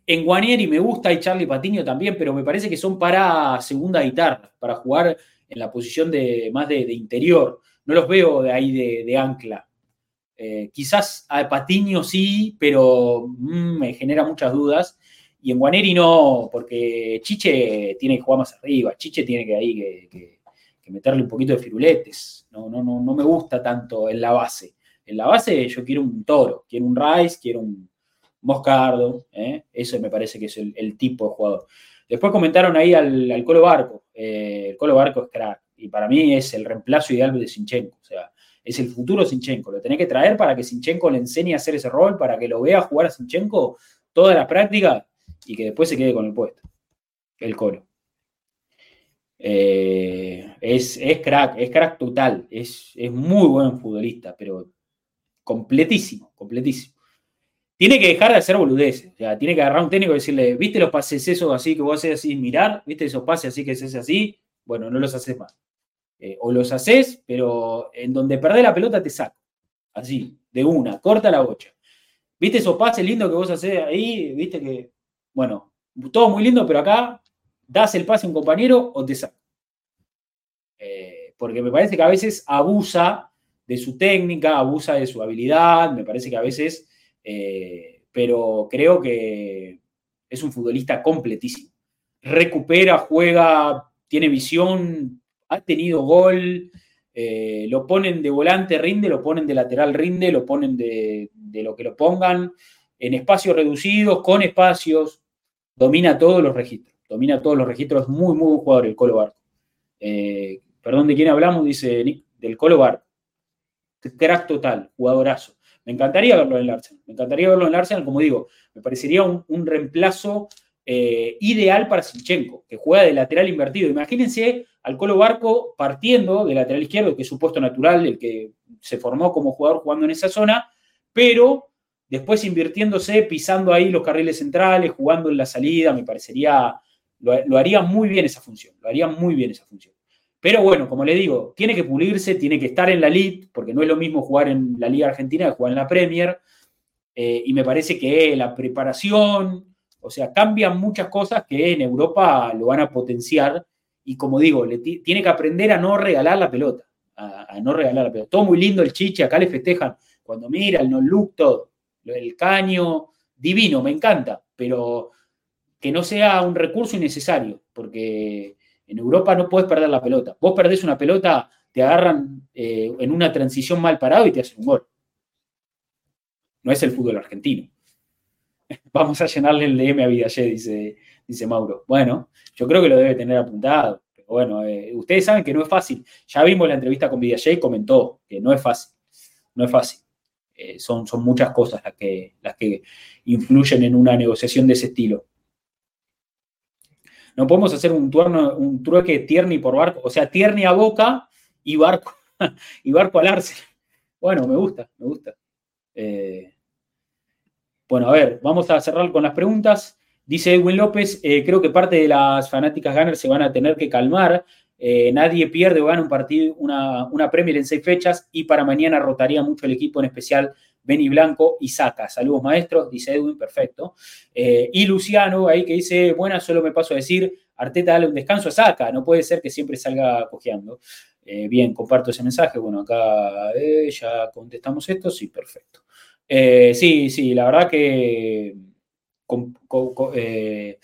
En Guanieri me gusta y Charlie Patiño también, pero me parece que son para segunda guitarra, para jugar en la posición de más de, interior. No los veo de ahí de ancla. Eh, quizás a Patiño sí, pero mm, me genera muchas dudas. Y en Guaneri no, porque Chiche tiene que jugar más arriba. Chiche tiene que ahí que, meterle un poquito de firuletes. No, no, no, no me gusta tanto en la base. En la base yo quiero un toro, quiero un Rice, quiero un Moscardo. ¿eh? Eso me parece que es el, tipo de jugador. Después comentaron ahí al, Colo Barco. Eh, el Colo Barco es crack. Y para mí es el reemplazo ideal de Sinchenko. O sea, es el futuro Sinchenko. Lo tenés que traer para que Sinchenko le enseñe a hacer ese rol, para que lo vea jugar a Sinchenko toda la práctica y que después se quede con el puesto. El coro. Eh, es, crack, es crack total. Es, es muy buen futbolista, pero completísimo, completísimo. Tiene que dejar de hacer boludeces. O sea, tiene que agarrar un técnico y decirle, ¿viste los pases esos así que vos haces así mirar? ¿Viste esos pases así que haces así? Bueno, no los haces más. Eh, o los haces, pero en donde perdés la pelota te saco. Así, de una, corta la bocha. ¿Viste esos pases lindos que vos haces ahí? ¿Viste que, bueno, todo muy lindo, pero acá das el pase a un compañero o te saco? Eh, porque me parece que a veces abusa de su técnica, abusa de su habilidad, me parece que a veces, eh, pero creo que es un futbolista completísimo. Recupera, juega, tiene visión, ha tenido gol, eh, lo ponen de volante, rinde, lo ponen de lateral, rinde, lo ponen de, lo que lo pongan, en espacios reducidos, con espacios, domina todos los registros, domina todos los registros, muy, muy buen jugador el Colo Barco. Eh, perdón, ¿de quién hablamos? Dice Nick, del Colo Barco. Crack total, jugadorazo. Me encantaría verlo en el Arsenal, me encantaría verlo en el Arsenal, como digo, me parecería un, un reemplazo eh, ideal para Sinchenko, que juega de lateral invertido. Imagínense al Colo Barco partiendo de lateral izquierdo, que es su puesto natural, el que se formó como jugador jugando en esa zona, pero después invirtiéndose, pisando ahí los carriles centrales, jugando en la salida, me parecería, lo, haría muy bien esa función, lo haría muy bien esa función. Pero bueno, como le digo, tiene que pulirse, tiene que estar en la League, porque no es lo mismo jugar en la Liga Argentina que jugar en la Premier. Eh, y me parece que la preparación, o sea, cambian muchas cosas que en Europa lo van a potenciar y como digo, le tiene que aprender a no regalar la pelota, a, no regalar la pelota. Todo muy lindo el chiche, acá le festejan cuando mira el no look, todo, el caño, divino, me encanta, pero que no sea un recurso innecesario, porque en Europa no puedes perder la pelota. Vos perdés una pelota, te agarran eh, en una transición mal parado y te hacen un gol. No es el fútbol argentino. Vamos a llenarle el DM a Vidallé, dice, dice Mauro. Bueno, yo creo que lo debe tener apuntado. Pero bueno, eh, ustedes saben que no es fácil. Ya vimos la entrevista con Vidallé y comentó que no es fácil. No es fácil. Eh, son, son muchas cosas las que, las que influyen en una negociación de ese estilo. No podemos hacer un, turno, un trueque Tierney por barco, o sea, Tierney a Boca y barco, y barco al Arsenal. Bueno, me gusta, me gusta. Eh, bueno, a ver, vamos a cerrar con las preguntas. Dice Edwin López, eh, creo que parte de las fanáticas Gunners se van a tener que calmar. Eh, nadie pierde o gana un partido, una, una Premier en seis fechas y para mañana rotaría mucho el equipo, en especial Beni Blanco y Saca. Saludos maestros, dice Edwin, perfecto. y Luciano ahí que dice, buena, solo me paso a decir, Arteta dale un descanso a Saca, no puede ser que siempre salga cojeando. bien, comparto ese mensaje. Bueno, acá ya contestamos esto, sí, perfecto. Eh, sí, sí, la verdad que eh,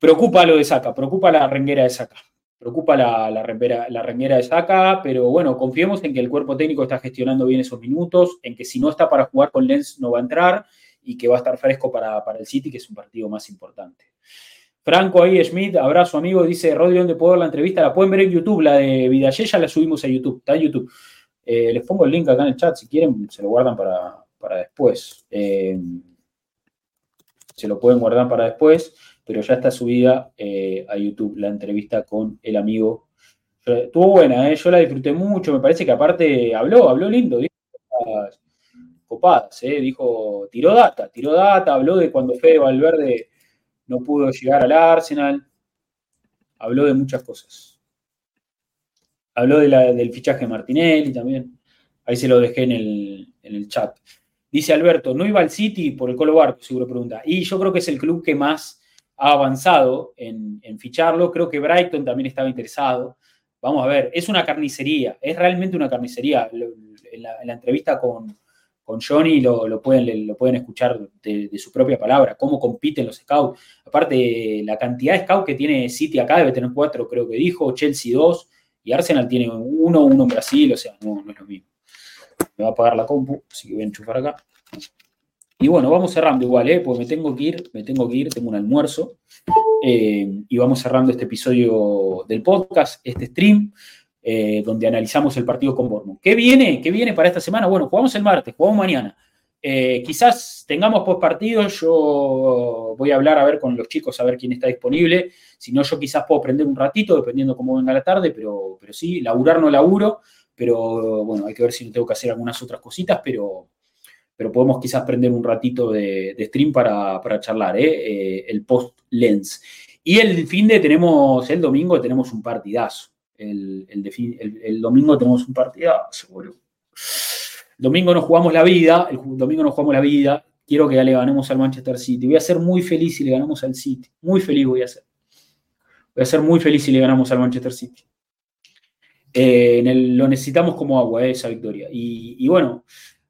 preocupa lo de Saca, preocupa la renguera de Saca, preocupa la, la, renguera de Saca, pero bueno, confiemos en que el cuerpo técnico está gestionando bien esos minutos, en que si no está para jugar con Lens no va a entrar y que va a estar fresco para, el City, que es un partido más importante. Franco ahí, Schmidt, abrazo amigo, dice Rodri, ¿dónde puedo ver la entrevista? La pueden ver en YouTube, la de Vidallé ya la subimos a YouTube, está en YouTube. Eh, les pongo el link acá en el chat, si quieren, se lo guardan para, para después. Eh, se lo pueden guardar para después, pero ya está subida eh, a YouTube la entrevista con el amigo. Estuvo buena, eh, yo la disfruté mucho, me parece que aparte habló, habló lindo, dijo copadas, dijo, tiró data, tiró data, habló de cuando Fede Valverde no pudo llegar al Arsenal, habló de muchas cosas. Habló del fichaje de Martinelli también. Ahí se lo dejé en el, en el chat. Dice Alberto, ¿no iba al City por el Colo Barco? Seguro pregunta. Y yo creo que es el club que más ha avanzado en, ficharlo. Creo que Brighton también estaba interesado. Vamos a ver, es una carnicería, es realmente una carnicería. En la, entrevista con, con Johnny lo, pueden, lo pueden escuchar de, su propia palabra, cómo compiten los scouts. Aparte, la cantidad de scouts que tiene City acá debe tener cuatro, creo que dijo, Chelsea dos, y Arsenal tiene uno, uno en Brasil, o sea, no es lo mismo me va a apagar la compu, así que voy a enchufar acá. Y bueno, vamos cerrando igual, ¿eh? porque me tengo que ir, me tengo que ir, tengo un almuerzo. Eh, y vamos cerrando este episodio del podcast, este stream, eh, donde analizamos el partido con Bournemouth. ¿Qué viene? ¿Qué viene para esta semana? Bueno, jugamos el martes, jugamos mañana. Eh, quizás tengamos post partido, yo voy a hablar a ver con los chicos, a ver quién está disponible. Si no, yo quizás puedo prender un ratito, dependiendo cómo venga la tarde, pero, pero sí, laburar no laburo pero bueno, hay que ver si tengo que hacer algunas otras cositas, pero, pero podemos quizás prender un ratito de, stream para, charlar, ¿eh? ¿eh? el post lens. Y el fin de tenemos, el domingo tenemos un partidazo. El, el, domingo tenemos un partidazo. El domingo nos jugamos la vida, el domingo nos jugamos la vida. Quiero que ya le ganemos al Manchester City. Voy a ser muy feliz si le ganamos al City. Muy feliz voy a ser. Voy a ser muy feliz si le ganamos al Manchester City. Eh, lo necesitamos como agua, eh, esa victoria. Y, bueno,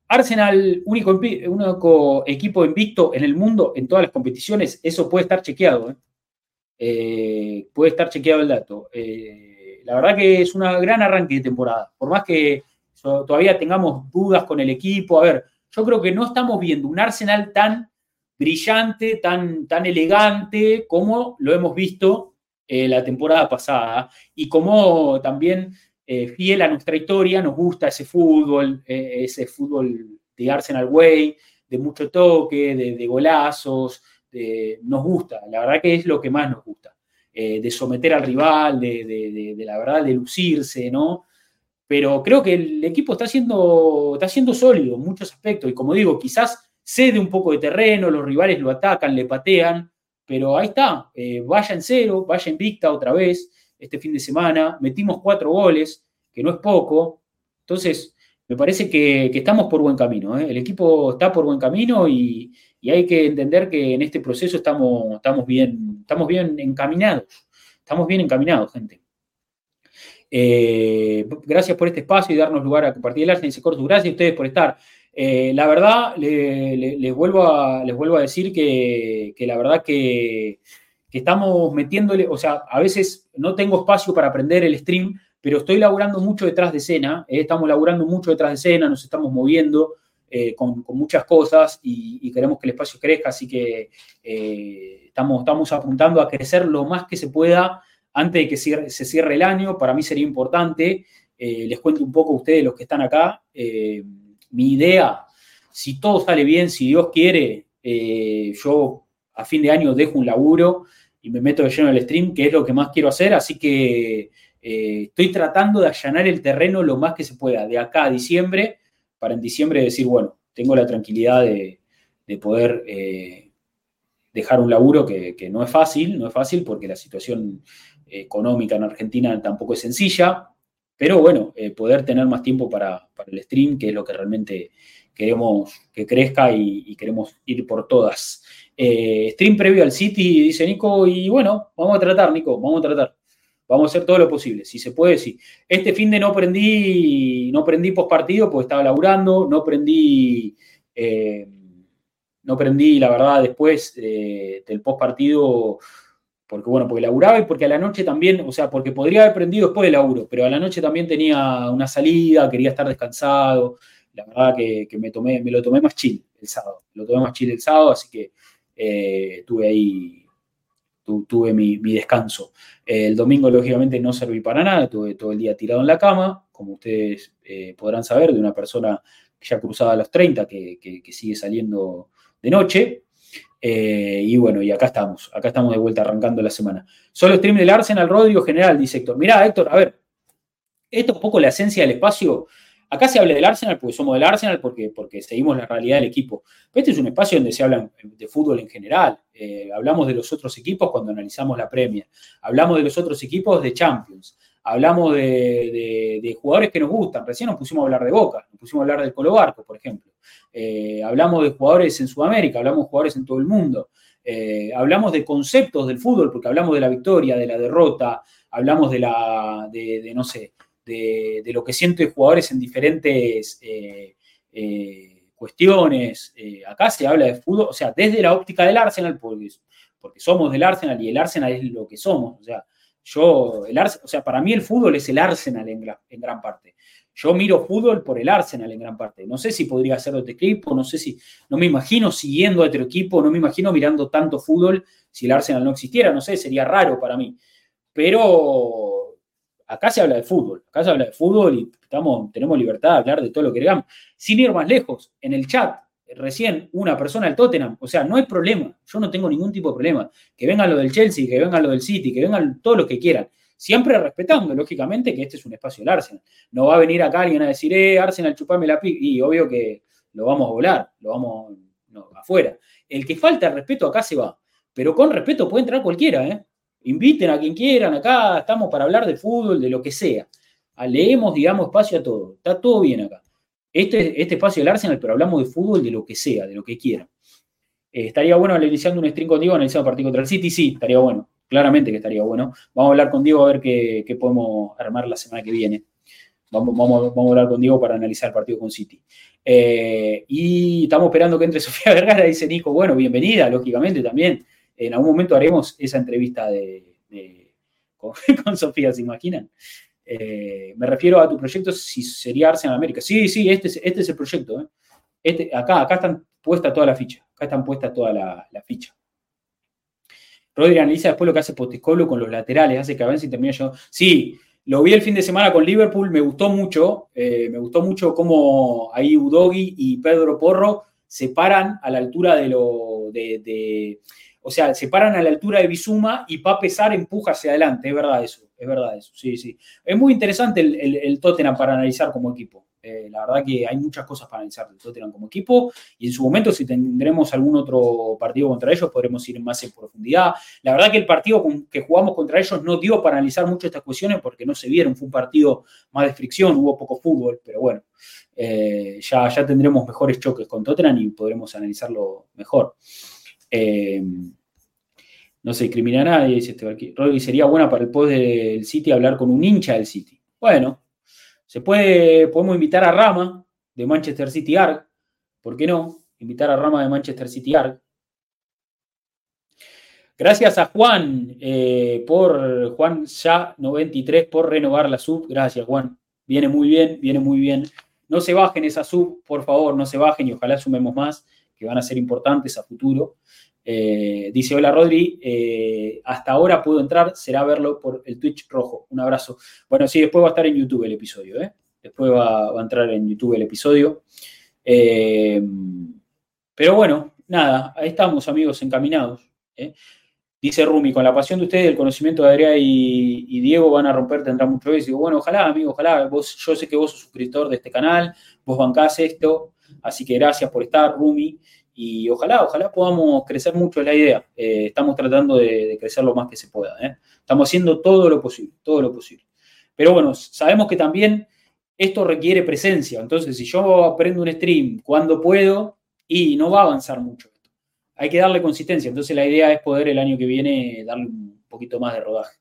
Arsenal, único, equipo invicto en el mundo en todas las competiciones, eso puede estar chequeado. Eh. puede estar chequeado el dato. la verdad que es una gran arranque de temporada. Por más que todavía tengamos dudas con el equipo, a ver, yo creo que no estamos viendo un Arsenal tan brillante, tan, tan elegante como lo hemos visto la temporada pasada y como también eh, fiel a nuestra historia, nos gusta ese fútbol, eh, ese fútbol de Arsenal Way, de mucho toque, de, golazos, nos gusta, la verdad que es lo que más nos gusta, eh, de someter al rival, de, la verdad, de lucirse, ¿no? Pero creo que el equipo está siendo, está siendo sólido en muchos aspectos y como digo, quizás cede un poco de terreno, los rivales lo atacan, le patean, pero ahí está, vaya en cero, vaya invicta otra vez, este fin de semana, metimos cuatro goles, que no es poco. Entonces, me parece que, estamos por buen camino. ¿eh? El equipo está por buen camino y, hay que entender que en este proceso estamos, bien, estamos bien encaminados. Estamos bien encaminados, gente. Eh, gracias por este espacio y darnos lugar a compartir el arte. Dice Cortus, gracias a ustedes por estar. Eh, la verdad, les, vuelvo a, les vuelvo a decir que la verdad que que estamos metiéndole, o sea, a veces no tengo espacio para aprender el stream, pero estoy laburando mucho detrás de escena, eh, estamos laburando mucho detrás de escena, nos estamos moviendo eh, con, muchas cosas y, queremos que el espacio crezca, así que eh, estamos, estamos apuntando a crecer lo más que se pueda antes de que se cierre el año, para mí sería importante, les cuento un poco a ustedes los que están acá, mi idea, si todo sale bien, si Dios quiere, yo a fin de año dejo un laburo y me meto de lleno en el stream, que es lo que más quiero hacer, así que eh, estoy tratando de allanar el terreno lo más que se pueda, de acá a diciembre, para en diciembre decir, bueno, tengo la tranquilidad de, poder eh, dejar un laburo que, no es fácil, no es fácil porque la situación económica en Argentina tampoco es sencilla, pero bueno, eh, poder tener más tiempo para, el stream, que es lo que realmente queremos que crezca y, queremos ir por todas. stream previo al City, dice Nico, y bueno, vamos a tratar, Nico, vamos a tratar. Vamos a hacer todo lo posible. Si se puede, sí. Este fin de no prendí, no prendí post partido porque estaba laburando, no prendí, eh, no prendí, la verdad, después eh, del post partido, porque bueno, porque laburaba y porque a la noche también, o sea, porque podría haber prendido después del laburo, pero a la noche también tenía una salida, quería estar descansado. La verdad que, me, tomé, me lo tomé más chill el sábado. Lo tomé más chill el sábado, así que eh, tuve ahí tuve mi, descanso. el domingo, lógicamente, no serví para nada, tuve todo el día tirado en la cama, como ustedes eh, podrán saber, de una persona que ya cruzaba los 30, que, sigue saliendo de noche. Eh, y bueno, y acá estamos, acá estamos de vuelta arrancando la semana. Solo stream del Arsenal, Rodrigo General, dice Héctor. Mirá, Héctor, a ver, esto es un poco la esencia del espacio Acá se habla del Arsenal porque somos del Arsenal, porque, porque seguimos la realidad del equipo. Pero este es un espacio donde se habla de fútbol en general. Eh, hablamos de los otros equipos cuando analizamos la Premier. Hablamos de los otros equipos de Champions. Hablamos de, jugadores que nos gustan. Recién nos pusimos a hablar de Boca, nos pusimos a hablar del Colo Barco, por ejemplo. Eh, hablamos de jugadores en Sudamérica, hablamos de jugadores en todo el mundo. Eh, hablamos de conceptos del fútbol, porque hablamos de la victoria, de la derrota, hablamos de la, de no sé, de, lo que sienten jugadores en diferentes eh, cuestiones. Acá se habla de fútbol, o sea, desde la óptica del Arsenal, porque, porque somos del Arsenal y el Arsenal es lo que somos. O sea, yo, el o sea, para mí el fútbol es el Arsenal en, en gran parte. Yo miro fútbol por el Arsenal en gran parte. No sé si podría ser otro equipo, no sé si, no me imagino siguiendo a otro equipo, no me imagino mirando tanto fútbol si el Arsenal no existiera, no sé, sería raro para mí. Pero acá se habla de fútbol, acá se habla de fútbol y estamos, tenemos libertad de hablar de todo lo que queramos. Sin ir más lejos, en el chat, recién una persona del Tottenham, o sea, no hay problema, yo no tengo ningún tipo de problema. Que vengan lo del Chelsea, que vengan lo del City, que vengan todo lo que quieran. Siempre respetando, lógicamente, que este es un espacio del Arsenal. No va a venir acá alguien a decir, eh, Arsenal, chupame la pi. Y obvio que lo vamos a volar, lo vamos afuera. El que falta respeto acá se va. Pero con respeto puede entrar cualquiera, ¿eh? Inviten a quien quieran, acá estamos para hablar de fútbol, de lo que sea. Ah, leemos, digamos, espacio a todo. Está todo bien acá. Este, este espacio del Arsenal, pero hablamos de fútbol, de lo que sea, de lo que quieran. Eh, estaría bueno iniciando un stream contigo analizando partido contra el City, sí, estaría bueno. Claramente que estaría bueno. Vamos a hablar con Diego a ver qué, podemos armar la semana que viene. Vamos, a hablar con Diego para analizar el partido con City. Eh, y estamos esperando que entre Sofía Vergara, dice Nico. Bueno, bienvenida, lógicamente también. En algún momento haremos esa entrevista de, con, Sofía, ¿se imaginan? Eh, me refiero a tu proyecto, si sería Arsenal América. Sí, sí, este es, este es el proyecto. ¿eh? Este, acá, acá están puesta toda la ficha. Acá están puesta toda la, ficha. Rodri analiza después lo que hace Potiscolo con los laterales, hace que avance y termine yo. Sí, lo vi el fin de semana con Liverpool, me gustó mucho. Eh, me gustó mucho cómo ahí Udogi y Pedro Porro se paran a la altura de lo. de o sea, se paran a la altura de Bizuma y a Pesar empuja hacia adelante, es verdad eso, es verdad eso, sí, sí. Es muy interesante el, Tottenham para analizar como equipo. Eh, la verdad que hay muchas cosas para analizar del Tottenham como equipo y en su momento si tendremos algún otro partido contra ellos podremos ir más en profundidad. La verdad que el partido que jugamos contra ellos no dio para analizar mucho estas cuestiones porque no se vieron, fue un partido más de fricción, hubo poco fútbol, pero bueno, eh, ya, ya tendremos mejores choques con Tottenham y podremos analizarlo mejor. Eh, no se discrimina a nadie, dice este sería buena para el post del City hablar con un hincha del City. Bueno, se puede, podemos invitar a Rama de Manchester City Arc, ¿por qué no? Invitar a Rama de Manchester City Arc. Gracias a Juan eh, por Juan ya 93 por renovar la sub. Gracias, Juan. Viene muy bien, viene muy bien. No se bajen esa sub, por favor, no se bajen y ojalá sumemos más, que van a ser importantes a futuro. Eh, dice, hola Rodri, eh, hasta ahora puedo entrar, será verlo por el Twitch rojo. Un abrazo. Bueno, sí, después va a estar en YouTube el episodio, Después va, a entrar en YouTube el episodio. pero bueno, nada, ahí estamos amigos encaminados. Dice Rumi, con la pasión de ustedes, el conocimiento de Adrián y, Diego van a romper, tendrá mucho éxito. Digo, bueno, ojalá, amigo, ojalá. Vos, yo sé que vos sos suscriptor de este canal, vos bancás esto, así que gracias por estar, Rumi. Y ojalá, ojalá podamos crecer mucho en la idea. Eh, estamos tratando de, crecer lo más que se pueda. ¿eh? Estamos haciendo todo lo posible, todo lo posible. Pero bueno, sabemos que también esto requiere presencia. Entonces, si yo aprendo un stream cuando puedo, y no va a avanzar mucho hay que darle consistencia. Entonces la idea es poder el año que viene darle un poquito más de rodaje.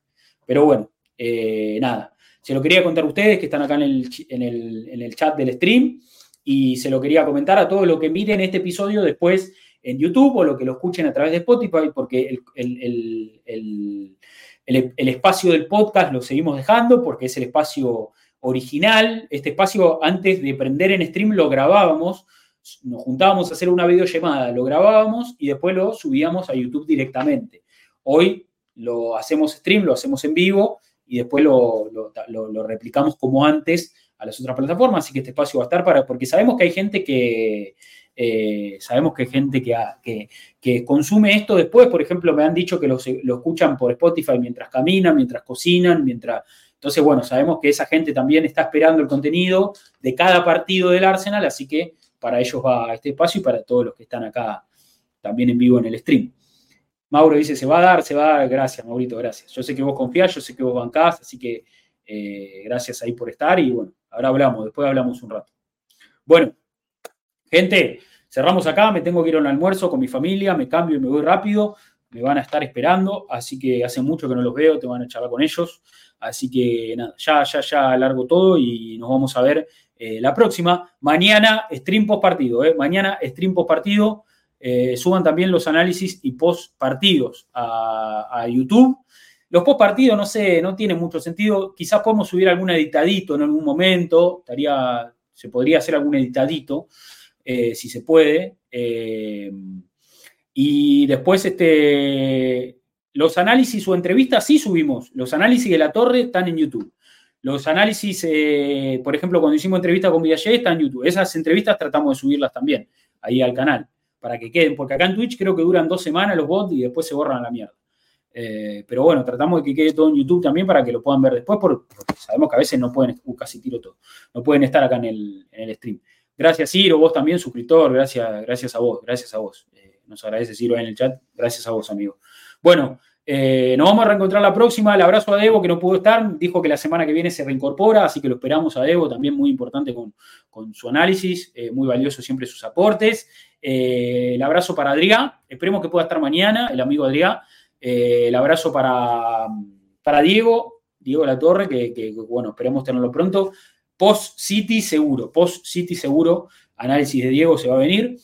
Pero bueno, eh, nada. Se lo quería contar a ustedes que están acá en el, chat del stream y se lo quería comentar a todos los que miren este episodio después en YouTube o lo que lo escuchen a través de Spotify, porque el, el, espacio del podcast lo seguimos dejando porque es el espacio original. Este espacio antes de prender en stream lo grabábamos nos juntábamos a hacer una videollamada, lo grabábamos y después lo subíamos a YouTube directamente. Hoy lo hacemos stream, lo hacemos en vivo y después lo, replicamos como antes a las otras plataformas, así que este espacio va a estar para, porque sabemos que hay gente que, eh, sabemos que hay gente que, que, consume esto después, por ejemplo, me han dicho que lo, escuchan por Spotify mientras caminan, mientras cocinan, mientras... Entonces, bueno, sabemos que esa gente también está esperando el contenido de cada partido del Arsenal, así que para ellos va este espacio y para todos los que están acá también en vivo en el stream. Mauro dice, se va a dar, se va a dar. Gracias, Maurito, gracias. Yo sé que vos confías, yo sé que vos bancás, así que eh, gracias ahí por estar y bueno, ahora hablamos, después hablamos un rato. Bueno, gente, cerramos acá, me tengo que ir a un almuerzo con mi familia, me cambio y me voy rápido, me van a estar esperando, así que hace mucho que no los veo, te van a charlar con ellos, así que nada, ya, ya, ya largo todo y nos vamos a ver eh, la próxima. Mañana, stream post partido. Eh. Mañana, stream post partido. Eh, suban también los análisis y post partidos a, YouTube. Los post partidos, no sé, no tiene mucho sentido. Quizás podemos subir algún editadito en algún momento. Estaría, se podría hacer algún editadito, si se puede. y después, este, los análisis o entrevistas sí subimos. Los análisis de la torre están en YouTube. Los análisis, eh, por ejemplo, cuando hicimos entrevista con Villallé, están en YouTube. Esas entrevistas tratamos de subirlas también ahí al canal, para que queden, porque acá en Twitch creo que duran dos semanas los bots y después se borran a la mierda. Eh, pero bueno, tratamos de que quede todo en YouTube también para que lo puedan ver después, porque sabemos que a veces no pueden, uh, casi tiro todo, no pueden estar acá en el, stream. Gracias, Ciro, vos también, suscriptor, gracias, gracias a vos, gracias a vos. Eh, nos agradece Ciro en el chat, gracias a vos, amigo. Bueno, eh, nos vamos a reencontrar la próxima. El abrazo a Debo, que no pudo estar. Dijo que la semana que viene se reincorpora, así que lo esperamos a Debo, también muy importante con, su análisis, muy valioso siempre sus aportes. El abrazo para Adrián, esperemos que pueda estar mañana, el amigo Adrián. El abrazo para, para Diego, Diego La Torre, que, bueno, esperemos tenerlo pronto. Post City seguro, Post City seguro, análisis de Diego se va a venir.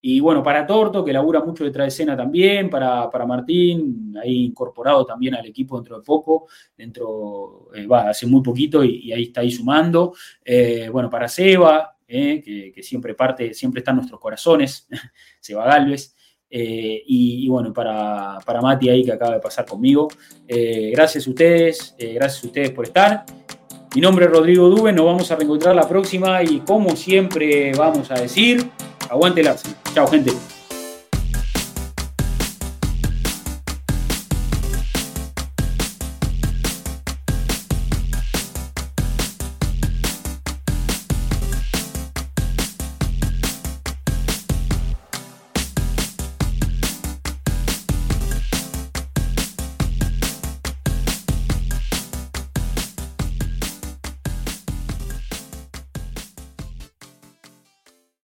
Y bueno, para Torto, que labura mucho detrás de escena también, para, Martín, ahí incorporado también al equipo dentro de poco, dentro, eh, va, hace muy poquito y, ahí está ahí sumando. Eh, bueno, para Seba, eh, que, siempre parte, siempre está en nuestros corazones, Seba Galvez. Y, bueno, para, para Mati ahí que acaba de pasar conmigo. gracias a ustedes, gracias a ustedes por estar. Mi nombre es Rodrigo Dube, nos vamos a reencontrar la próxima y como siempre vamos a decir... Aguante el. Chao, gente.